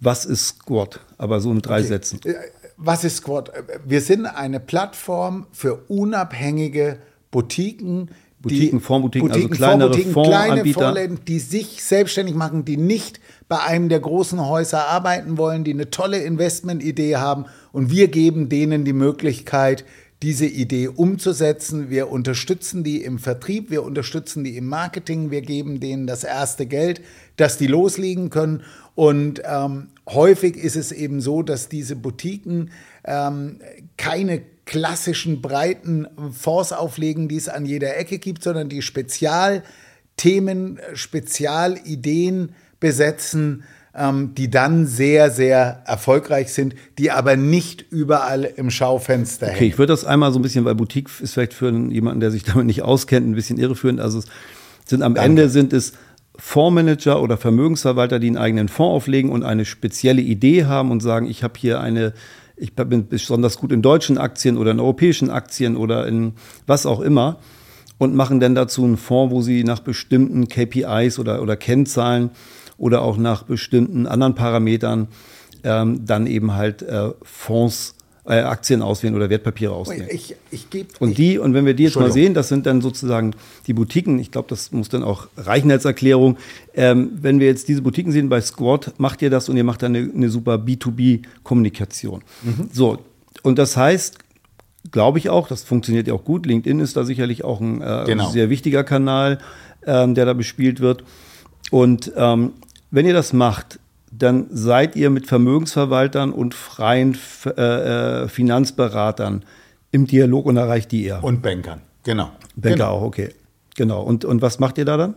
was ist Squad? Aber so in drei okay. Sätzen. Äh, was ist Squad? Wir sind eine Plattform für unabhängige Boutiquen, Boutiquen, Fondsboutiquen, also kleinere kleine Vorläden, die sich selbstständig machen, die nicht bei einem der großen Häuser arbeiten wollen, die eine tolle Investmentidee haben und wir geben denen die Möglichkeit, diese Idee umzusetzen. Wir unterstützen die im Vertrieb, wir unterstützen die im Marketing, wir geben denen das erste Geld, dass die loslegen können und ähm, häufig ist es eben so, dass diese Boutiquen ähm, keine klassischen breiten Fonds auflegen, die es an jeder Ecke gibt, sondern die Spezialthemen, Spezialideen besetzen, die dann sehr, sehr erfolgreich sind, die aber nicht überall im Schaufenster hängen. Okay, ich würde das einmal so ein bisschen, weil Boutique ist vielleicht für jemanden, der sich damit nicht auskennt, ein bisschen irreführend. Also es sind am Danke. Ende sind es Fondsmanager oder Vermögensverwalter, die einen eigenen Fonds auflegen und eine spezielle Idee haben und sagen, ich habe hier eine, ich bin besonders gut in deutschen Aktien oder in europäischen Aktien oder in was auch immer und machen dann dazu einen Fonds, wo sie nach bestimmten KPIs oder, oder Kennzahlen oder auch nach bestimmten anderen Parametern ähm, dann eben halt äh, Fonds äh, Aktien auswählen oder Wertpapiere auswählen. Ich, ich geb, und die, und wenn wir die jetzt mal sehen, das sind dann sozusagen die Boutiquen, ich glaube, das muss dann auch reichen als Erklärung. Ähm, wenn wir jetzt diese Boutiquen sehen bei Squad, macht ihr das und ihr macht dann eine, eine super B2B-Kommunikation. Mhm. So, und das heißt, glaube ich auch, das funktioniert ja auch gut. LinkedIn ist da sicherlich auch ein äh, genau. sehr wichtiger Kanal, ähm, der da bespielt wird. Und ähm, wenn ihr das macht, dann seid ihr mit Vermögensverwaltern und freien äh, äh, Finanzberatern im Dialog und erreicht die eher. Und Bankern, genau. Banker genau. auch, okay. Genau. Und, und was macht ihr da dann?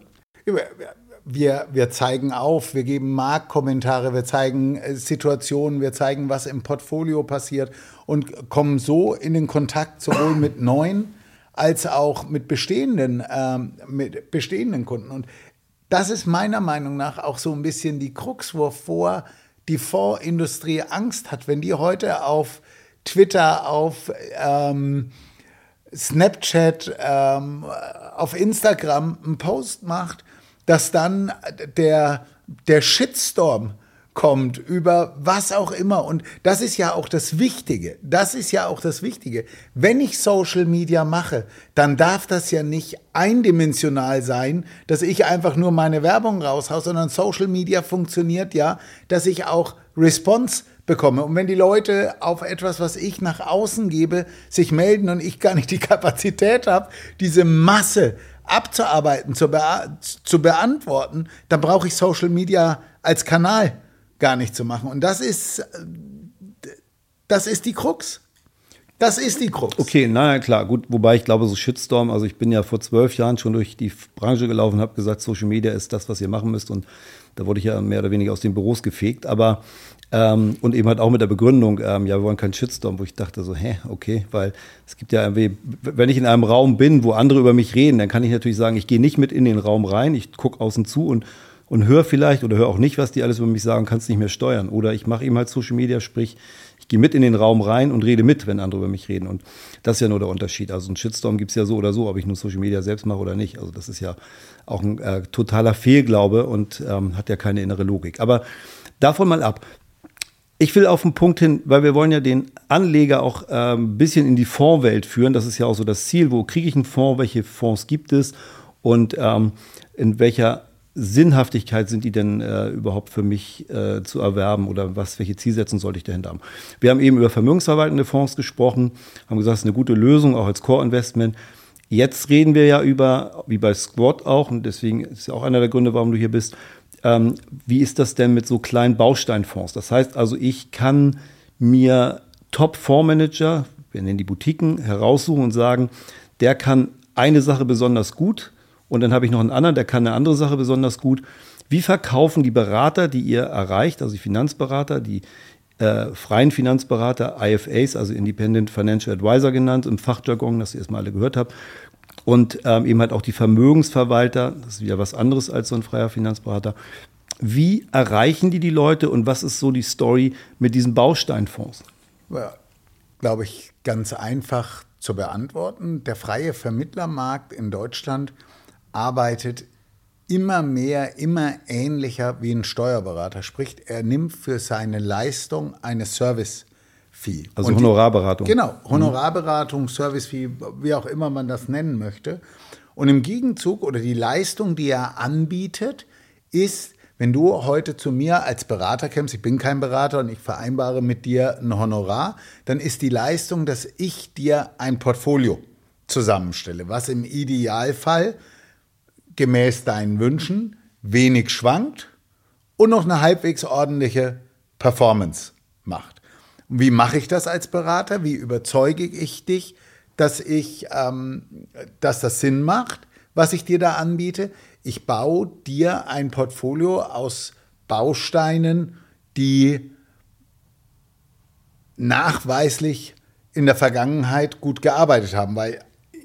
Wir, wir zeigen auf, wir geben Marktkommentare, wir zeigen äh, Situationen, wir zeigen, was im Portfolio passiert und kommen so in den Kontakt sowohl mit neuen als auch mit bestehenden, ähm, mit bestehenden Kunden. Und das ist meiner Meinung nach auch so ein bisschen die Krux, wovor die Fondsindustrie Angst hat. Wenn die heute auf Twitter, auf ähm, Snapchat, ähm, auf Instagram einen Post macht, dass dann der, der Shitstorm kommt, über was auch immer. Und das ist ja auch das Wichtige. Das ist ja auch das Wichtige. Wenn ich Social Media mache, dann darf das ja nicht eindimensional sein, dass ich einfach nur meine Werbung raushaue, sondern Social Media funktioniert ja, dass ich auch Response bekomme. Und wenn die Leute auf etwas, was ich nach außen gebe, sich melden und ich gar nicht die Kapazität habe, diese Masse abzuarbeiten, zu, bea zu beantworten, dann brauche ich Social Media als Kanal gar nicht zu machen. Und das ist, das ist die Krux. Das ist die Krux. Okay, na klar, gut. Wobei ich glaube, so Shitstorm, also ich bin ja vor zwölf Jahren schon durch die Branche gelaufen habe gesagt, Social Media ist das, was ihr machen müsst. Und da wurde ich ja mehr oder weniger aus den Büros gefegt. Aber ähm, und eben halt auch mit der Begründung, ähm, ja, wir wollen keinen Shitstorm, wo ich dachte so, hä, okay, weil es gibt ja irgendwie, wenn ich in einem Raum bin, wo andere über mich reden, dann kann ich natürlich sagen, ich gehe nicht mit in den Raum rein, ich gucke außen zu und und höre vielleicht oder höre auch nicht, was die alles über mich sagen, kannst nicht mehr steuern. Oder ich mache eben halt Social Media, sprich, ich gehe mit in den Raum rein und rede mit, wenn andere über mich reden. Und das ist ja nur der Unterschied. Also ein Shitstorm gibt es ja so oder so, ob ich nur Social Media selbst mache oder nicht. Also das ist ja auch ein äh, totaler Fehlglaube und ähm, hat ja keine innere Logik. Aber davon mal ab. Ich will auf den Punkt hin, weil wir wollen ja den Anleger auch äh, ein bisschen in die Fondswelt führen. Das ist ja auch so das Ziel. Wo kriege ich einen Fonds? Welche Fonds gibt es? Und ähm, in welcher Sinnhaftigkeit sind die denn äh, überhaupt für mich äh, zu erwerben oder was, welche Zielsetzung sollte ich dahinter haben? Wir haben eben über vermögensverwaltende Fonds gesprochen, haben gesagt, es ist eine gute Lösung, auch als Core-Investment. Jetzt reden wir ja über, wie bei Squad auch, und deswegen ist ja auch einer der Gründe, warum du hier bist, ähm, wie ist das denn mit so kleinen Bausteinfonds? Das heißt also, ich kann mir Top-Fondsmanager, wir nennen die Boutiquen, heraussuchen und sagen, der kann eine Sache besonders gut, und dann habe ich noch einen anderen, der kann eine andere Sache besonders gut. Wie verkaufen die Berater, die ihr erreicht, also die Finanzberater, die äh, freien Finanzberater, IFAs, also Independent Financial Advisor genannt, im Fachjargon, das ihr erstmal alle gehört habt, und ähm, eben halt auch die Vermögensverwalter, das ist wieder was anderes als so ein freier Finanzberater. Wie erreichen die die Leute und was ist so die Story mit diesen Bausteinfonds? Ja, glaube ich, ganz einfach zu beantworten. Der freie Vermittlermarkt in Deutschland arbeitet immer mehr, immer ähnlicher wie ein Steuerberater. Sprich, er nimmt für seine Leistung eine Service-Fee. Also Und Honorarberatung. Die, genau, Honorarberatung, Service-Fee, wie auch immer man das nennen möchte. Und im Gegenzug oder die Leistung, die er anbietet, ist, wenn du heute zu mir als Berater kämpfst, ich bin kein Berater und ich vereinbare mit dir ein Honorar, dann ist die Leistung, dass ich dir ein Portfolio zusammenstelle, was im Idealfall gemäß deinen Wünschen wenig schwankt und noch eine halbwegs ordentliche Performance macht. Und wie mache ich das als Berater? Wie überzeuge ich dich, dass, ich, ähm, dass das Sinn macht, was ich dir da anbiete? Ich baue dir ein Portfolio aus Bausteinen, die nachweislich in der Vergangenheit gut gearbeitet haben, weil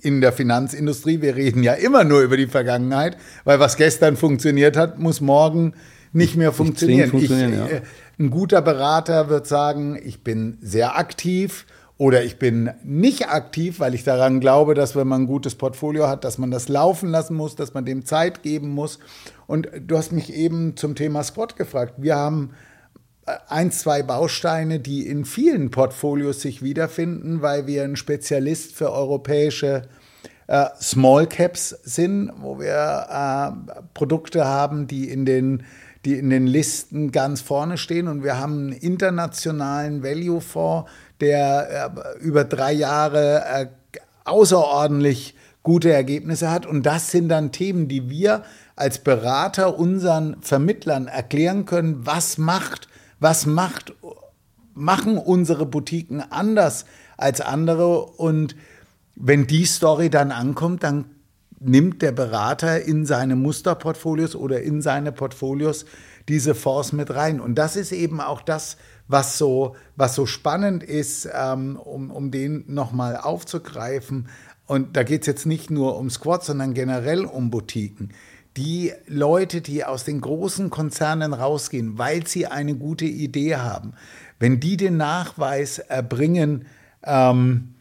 in der Finanzindustrie, wir reden ja immer nur über die Vergangenheit, weil was gestern funktioniert hat, muss morgen nicht mehr funktionieren. funktionieren ich, ja. Äh, ein guter Berater wird sagen, ich bin sehr aktiv oder ich bin nicht aktiv, weil ich daran glaube, dass wenn man ein gutes Portfolio hat, dass man das laufen lassen muss, dass man dem Zeit geben muss. Und du hast mich eben zum Thema Spot gefragt. Wir haben ein, zwei Bausteine, die in vielen Portfolios sich wiederfinden, weil wir ein Spezialist für europäische äh, Small Caps sind, wo wir äh, Produkte haben, die in den die in den Listen ganz vorne stehen. Und wir haben einen internationalen Value-Fonds, der äh, über drei Jahre äh, außerordentlich gute Ergebnisse hat. Und das sind dann Themen, die wir als Berater unseren Vermittlern erklären können, was macht, was macht, machen unsere Boutiquen anders als andere und wenn die Story dann ankommt, dann nimmt der Berater in seine Musterportfolios oder in seine Portfolios diese Fonds mit rein. Und das ist eben auch das, was so, was so spannend ist, ähm, um, um den nochmal aufzugreifen. Und da geht es jetzt nicht nur um Squats, sondern generell um Boutiquen. Die Leute, die aus den großen Konzernen rausgehen, weil sie eine gute Idee haben, wenn die den Nachweis erbringen, ähm,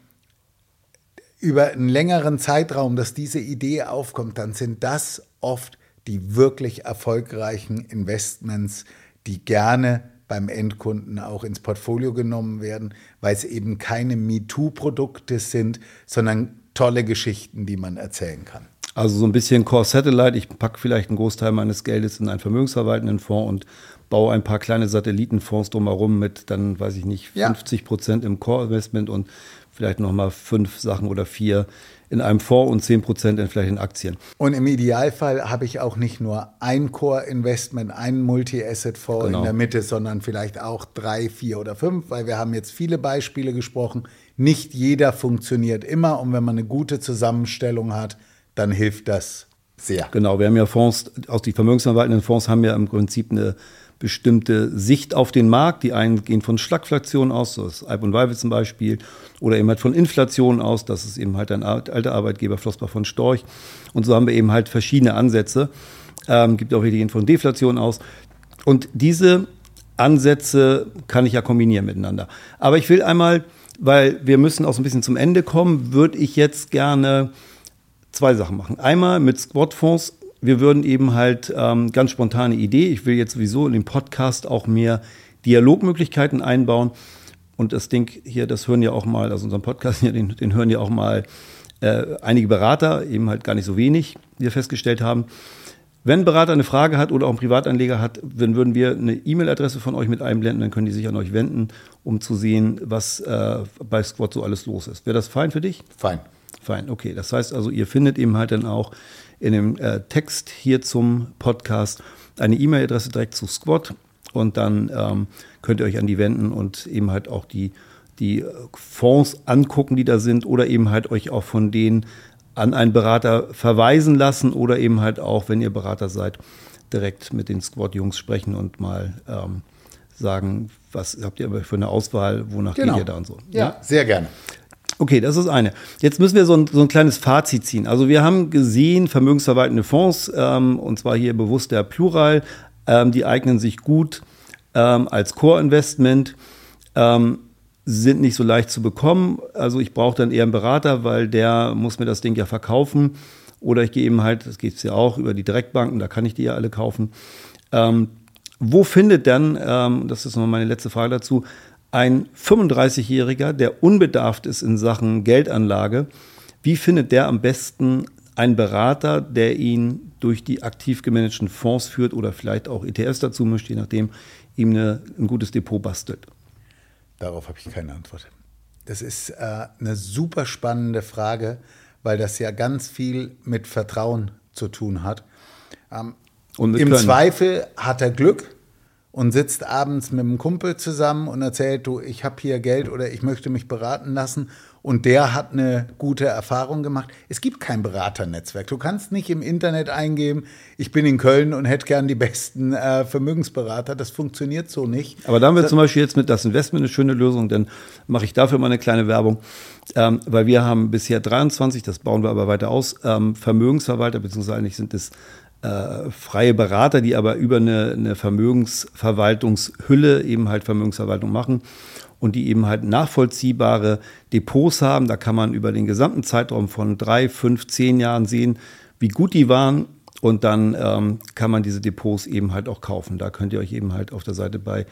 über einen längeren Zeitraum, dass diese Idee aufkommt, dann sind das oft die wirklich erfolgreichen Investments, die gerne beim Endkunden auch ins Portfolio genommen werden, weil es eben keine MeToo-Produkte sind, sondern tolle Geschichten, die man erzählen kann. Also so ein bisschen Core Satellite. Ich packe vielleicht einen Großteil meines Geldes in einen vermögensverwaltenden Fonds und baue ein paar kleine Satellitenfonds drumherum mit dann, weiß ich nicht, 50 Prozent im Core-Investment und vielleicht nochmal fünf Sachen oder vier in einem Fonds und 10 Prozent in vielleicht in Aktien. Und im Idealfall habe ich auch nicht nur ein Core-Investment, einen Multi-Asset-Fonds genau. in der Mitte, sondern vielleicht auch drei, vier oder fünf, weil wir haben jetzt viele Beispiele gesprochen. Nicht jeder funktioniert immer und wenn man eine gute Zusammenstellung hat, dann hilft das sehr. Genau, wir haben ja Fonds, auch die vermögensverwaltenden Fonds haben ja im Prinzip eine bestimmte Sicht auf den Markt. Die einen gehen von Schlagflation aus, so ist Alp und Weibe zum Beispiel, oder eben halt von Inflation aus, das ist eben halt ein alter Arbeitgeber, Flossbach von Storch. Und so haben wir eben halt verschiedene Ansätze. Ähm, gibt auch die gehen von Deflation aus. Und diese Ansätze kann ich ja kombinieren miteinander. Aber ich will einmal, weil wir müssen auch so ein bisschen zum Ende kommen, würde ich jetzt gerne zwei Sachen machen. Einmal mit Squatfonds wir würden eben halt ähm, ganz spontane Idee. Ich will jetzt sowieso in den Podcast auch mehr Dialogmöglichkeiten einbauen. Und das Ding hier, das hören ja auch mal, also unseren Podcast hier, den, den hören ja auch mal äh, einige Berater, eben halt gar nicht so wenig, wie wir festgestellt haben. Wenn ein Berater eine Frage hat oder auch ein Privatanleger hat, dann würden wir eine E-Mail-Adresse von euch mit einblenden, dann können die sich an euch wenden, um zu sehen, was äh, bei Squad so alles los ist. Wäre das fein für dich? Fein. Fein, okay. Das heißt also, ihr findet eben halt dann auch in dem äh, Text hier zum Podcast eine E-Mail-Adresse direkt zu Squad und dann ähm, könnt ihr euch an die wenden und eben halt auch die, die Fonds angucken, die da sind oder eben halt euch auch von denen an einen Berater verweisen lassen oder eben halt auch, wenn ihr Berater seid, direkt mit den Squad-Jungs sprechen und mal ähm, sagen, was habt ihr für eine Auswahl, wonach genau. geht ihr da und so. Ja, ja, sehr gerne. Okay, das ist eine. Jetzt müssen wir so ein, so ein kleines Fazit ziehen. Also wir haben gesehen, vermögensverwaltende Fonds, ähm, und zwar hier bewusst der Plural, ähm, die eignen sich gut ähm, als Core-Investment, ähm, sind nicht so leicht zu bekommen. Also ich brauche dann eher einen Berater, weil der muss mir das Ding ja verkaufen. Oder ich gehe eben halt, das geht ja auch, über die Direktbanken, da kann ich die ja alle kaufen. Ähm, wo findet dann, ähm, das ist noch meine letzte Frage dazu, ein 35-Jähriger, der unbedarft ist in Sachen Geldanlage, wie findet der am besten einen Berater, der ihn durch die aktiv gemanagten Fonds führt oder vielleicht auch ETFs dazu mischt, je nachdem, ihm eine, ein gutes Depot bastelt? Darauf habe ich keine Antwort. Das ist äh, eine super spannende Frage, weil das ja ganz viel mit Vertrauen zu tun hat. Ähm, Im Können. Zweifel hat er Glück und sitzt abends mit einem Kumpel zusammen und erzählt, du, ich habe hier Geld oder ich möchte mich beraten lassen und der hat eine gute Erfahrung gemacht. Es gibt kein Beraternetzwerk. Du kannst nicht im Internet eingeben, ich bin in Köln und hätte gern die besten äh, Vermögensberater. Das funktioniert so nicht. Aber da haben wir zum Beispiel jetzt mit das Investment eine schöne Lösung, dann mache ich dafür mal eine kleine Werbung. Ähm, weil wir haben bisher 23, das bauen wir aber weiter aus, ähm, Vermögensverwalter, beziehungsweise eigentlich sind es äh, freie Berater, die aber über eine, eine Vermögensverwaltungshülle eben halt Vermögensverwaltung machen und die eben halt nachvollziehbare Depots haben. Da kann man über den gesamten Zeitraum von drei, fünf, zehn Jahren sehen, wie gut die waren. Und dann ähm, kann man diese Depots eben halt auch kaufen. Da könnt ihr euch eben halt auf der Seite bei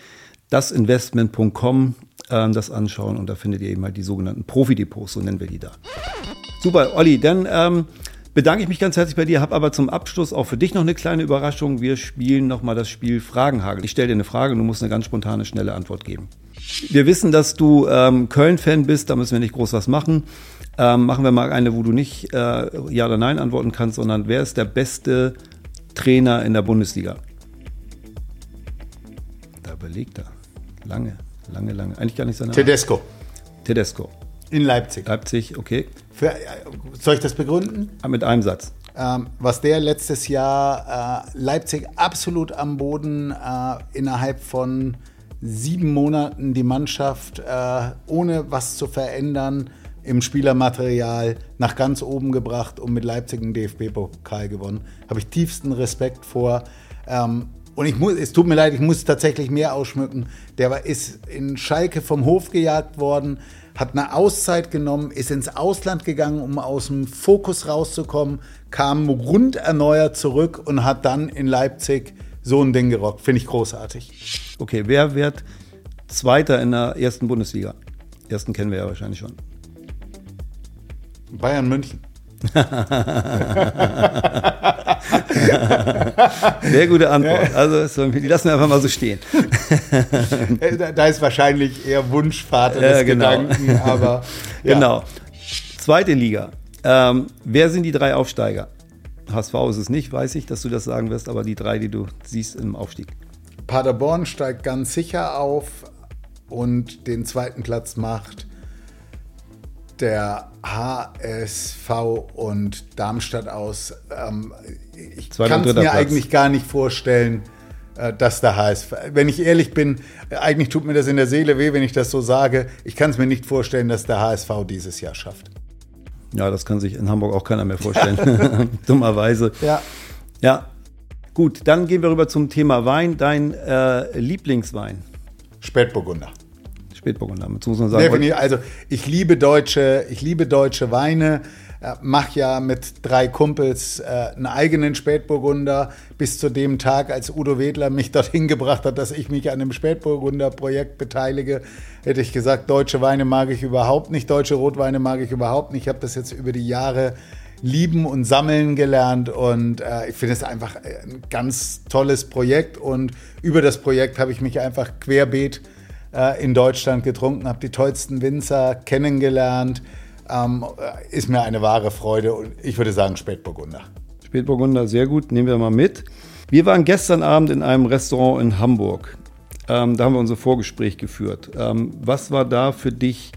dasinvestment.com ähm, das anschauen und da findet ihr eben halt die sogenannten Profi-Depots, so nennen wir die da. Super, Olli, dann ähm, bedanke ich mich ganz herzlich bei dir, habe aber zum Abschluss auch für dich noch eine kleine Überraschung. Wir spielen nochmal das Spiel Fragenhagel. Ich stelle dir eine Frage und du musst eine ganz spontane, schnelle Antwort geben. Wir wissen, dass du ähm, Köln-Fan bist, da müssen wir nicht groß was machen. Ähm, machen wir mal eine, wo du nicht äh, Ja oder Nein antworten kannst, sondern wer ist der beste Trainer in der Bundesliga? Da überlegt er. Lange, lange, lange. Eigentlich gar nicht seine Tedesco Tedesco. in Leipzig. Leipzig, okay. Für, äh, soll ich das begründen? Ah, Mit einem Satz. ähm, was der letztes Jahr äh, Leipzig absolut am Boden äh, innerhalb von sieben Monaten die Mannschaft äh, ohne was zu verändern im Spielermaterial nach ganz oben gebracht und mit Leipzig einen DFB-Pokal gewonnen. Habe ich tiefsten Respekt vor. Ähm, und ich muss, es tut mir leid, ich muss tatsächlich mehr ausschmücken. Der war, ist in Schalke vom Hof gejagt worden, hat eine Auszeit genommen, ist ins Ausland gegangen, um aus dem Fokus rauszukommen, kam rund erneuert zurück und hat dann in Leipzig so ein Ding gerockt. Finde ich großartig. Okay, wer wird Zweiter in der ersten Bundesliga? Ersten kennen wir ja wahrscheinlich schon. Bayern München. Sehr gute Antwort. Also so, die lassen wir einfach mal so stehen. Äh, Da ist wahrscheinlich eher Wunschvater des genau. Gedanken, aber ja. Genau. Zweite Liga. Ähm, wer sind die drei Aufsteiger? HSV ist es nicht, weiß ich, dass du das sagen wirst, aber die drei, die du siehst im Aufstieg. Paderborn steigt ganz sicher auf und den zweiten Platz macht der HSV und Darmstadt aus. Ähm, ich kann es mir Platz. eigentlich gar nicht vorstellen, äh, dass der HSV, wenn ich ehrlich bin, äh, eigentlich tut mir das in der Seele weh, wenn ich das so sage. Ich kann es mir nicht vorstellen, dass der HSV dieses Jahr schafft. Ja, das kann sich in Hamburg auch keiner mehr vorstellen. Dummerweise. Ja, Ja. Gut, dann gehen wir rüber zum Thema Wein. Dein äh, Lieblingswein? Spätburgunder. Spätburgunder. Jetzt muss man sagen, Definitiv. Also ich liebe deutsche, ich liebe deutsche Weine. Äh, mach ja mit drei Kumpels äh, einen eigenen Spätburgunder bis zu dem Tag, als Udo Wedler mich dorthin gebracht hat, dass ich mich an dem Spätburgunder-Projekt beteilige, hätte ich gesagt, deutsche Weine mag ich überhaupt nicht, deutsche Rotweine mag ich überhaupt nicht. Ich habe das jetzt über die Jahre lieben und sammeln gelernt und äh, ich finde es einfach ein ganz tolles Projekt und über das Projekt habe ich mich einfach querbeet äh, in Deutschland getrunken, habe die tollsten Winzer kennengelernt. Ähm, äh, ist mir eine wahre Freude und ich würde sagen Spätburgunder. Spätburgunder, sehr gut, nehmen wir mal mit. Wir waren gestern Abend in einem Restaurant in Hamburg. Ähm, da haben wir unser Vorgespräch geführt. Ähm, was war da für dich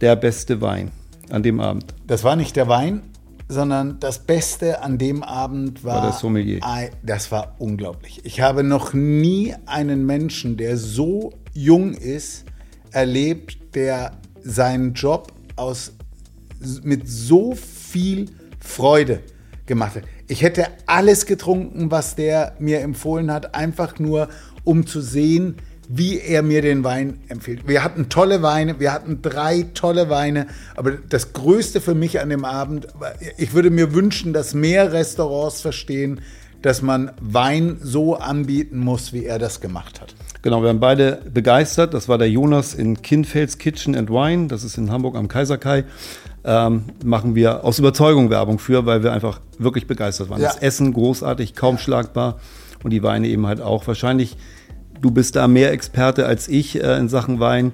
der beste Wein an dem Abend? Das war nicht der Wein, sondern das Beste an dem Abend war, War der Sommelier. Das war unglaublich. Ich habe noch nie einen Menschen, der so jung ist, erlebt, der seinen Job aus, mit so viel Freude gemacht hat. Ich hätte alles getrunken, was der mir empfohlen hat, einfach nur, um zu sehen, wie er mir den Wein empfiehlt. Wir hatten tolle Weine, wir hatten drei tolle Weine, aber das Größte für mich an dem Abend, ich würde mir wünschen, dass mehr Restaurants verstehen, dass man Wein so anbieten muss, wie er das gemacht hat. Genau, wir waren beide begeistert. Das war der Jonas in Kinfels Kitchen and Wine. Das ist in Hamburg am Kaiserkai. Ähm, machen wir aus Überzeugung Werbung für, weil wir einfach wirklich begeistert waren. Ja. Das Essen großartig, kaum schlagbar und die Weine eben halt auch. Wahrscheinlich, du bist da mehr Experte als ich äh, in Sachen Wein.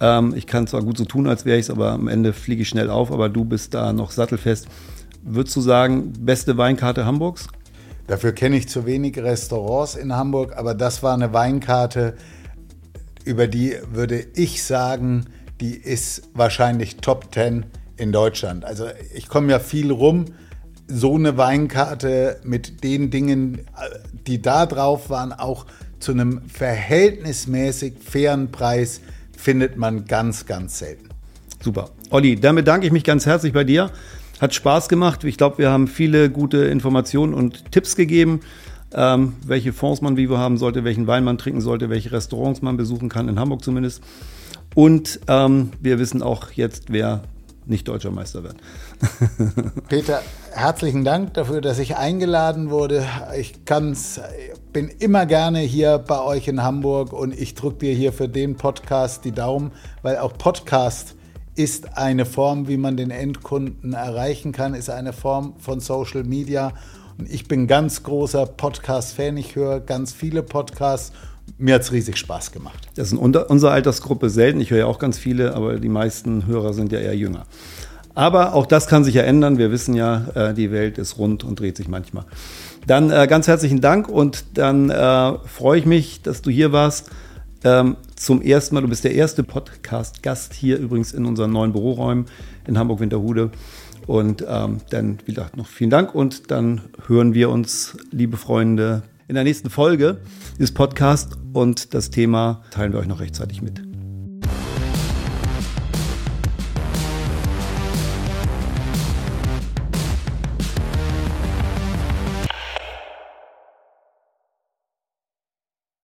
Ähm, ich kann zwar gut so tun, als wäre ich es, aber am Ende fliege ich schnell auf. Aber du bist da noch sattelfest. Würdest du sagen, beste Weinkarte Hamburgs? Dafür kenne ich zu wenig Restaurants in Hamburg, aber das war eine Weinkarte, über die würde ich sagen, die ist wahrscheinlich Top 10 in Deutschland. Also ich komme ja viel rum. So eine Weinkarte mit den Dingen, die da drauf waren, auch zu einem verhältnismäßig fairen Preis, findet man ganz, ganz selten. Super. Olli, dann bedanke ich mich ganz herzlich bei dir. Hat Spaß gemacht. Ich glaube, wir haben viele gute Informationen und Tipps gegeben, ähm, welche Fonds man wie haben sollte, welchen Wein man trinken sollte, welche Restaurants man besuchen kann, in Hamburg zumindest. Und ähm, wir wissen auch jetzt, wer nicht deutscher Meister wird. Peter, herzlichen Dank dafür, dass ich eingeladen wurde. Ich kann's, bin immer gerne hier bei euch in Hamburg und ich drücke dir hier für den Podcast die Daumen, weil auch Podcast ist eine Form, wie man den Endkunden erreichen kann, ist eine Form von Social Media. Und ich bin ganz großer Podcast-Fan. Ich höre ganz viele Podcasts. Mir hat es riesig Spaß gemacht. Das ist in unserer Altersgruppe selten. Ich höre ja auch ganz viele, aber die meisten Hörer sind ja eher jünger. Aber auch das kann sich ja ändern. Wir wissen ja, äh, die Welt ist rund und dreht sich manchmal. Dann äh, ganz herzlichen Dank und dann äh, freue ich mich, dass du hier warst. Ähm, zum ersten Mal, du bist der erste Podcast-Gast hier übrigens in unseren neuen Büroräumen in Hamburg-Winterhude. Und ähm, dann, wie gesagt, noch vielen Dank und dann hören wir uns, liebe Freunde, in der nächsten Folge dieses Podcasts und das Thema teilen wir euch noch rechtzeitig mit.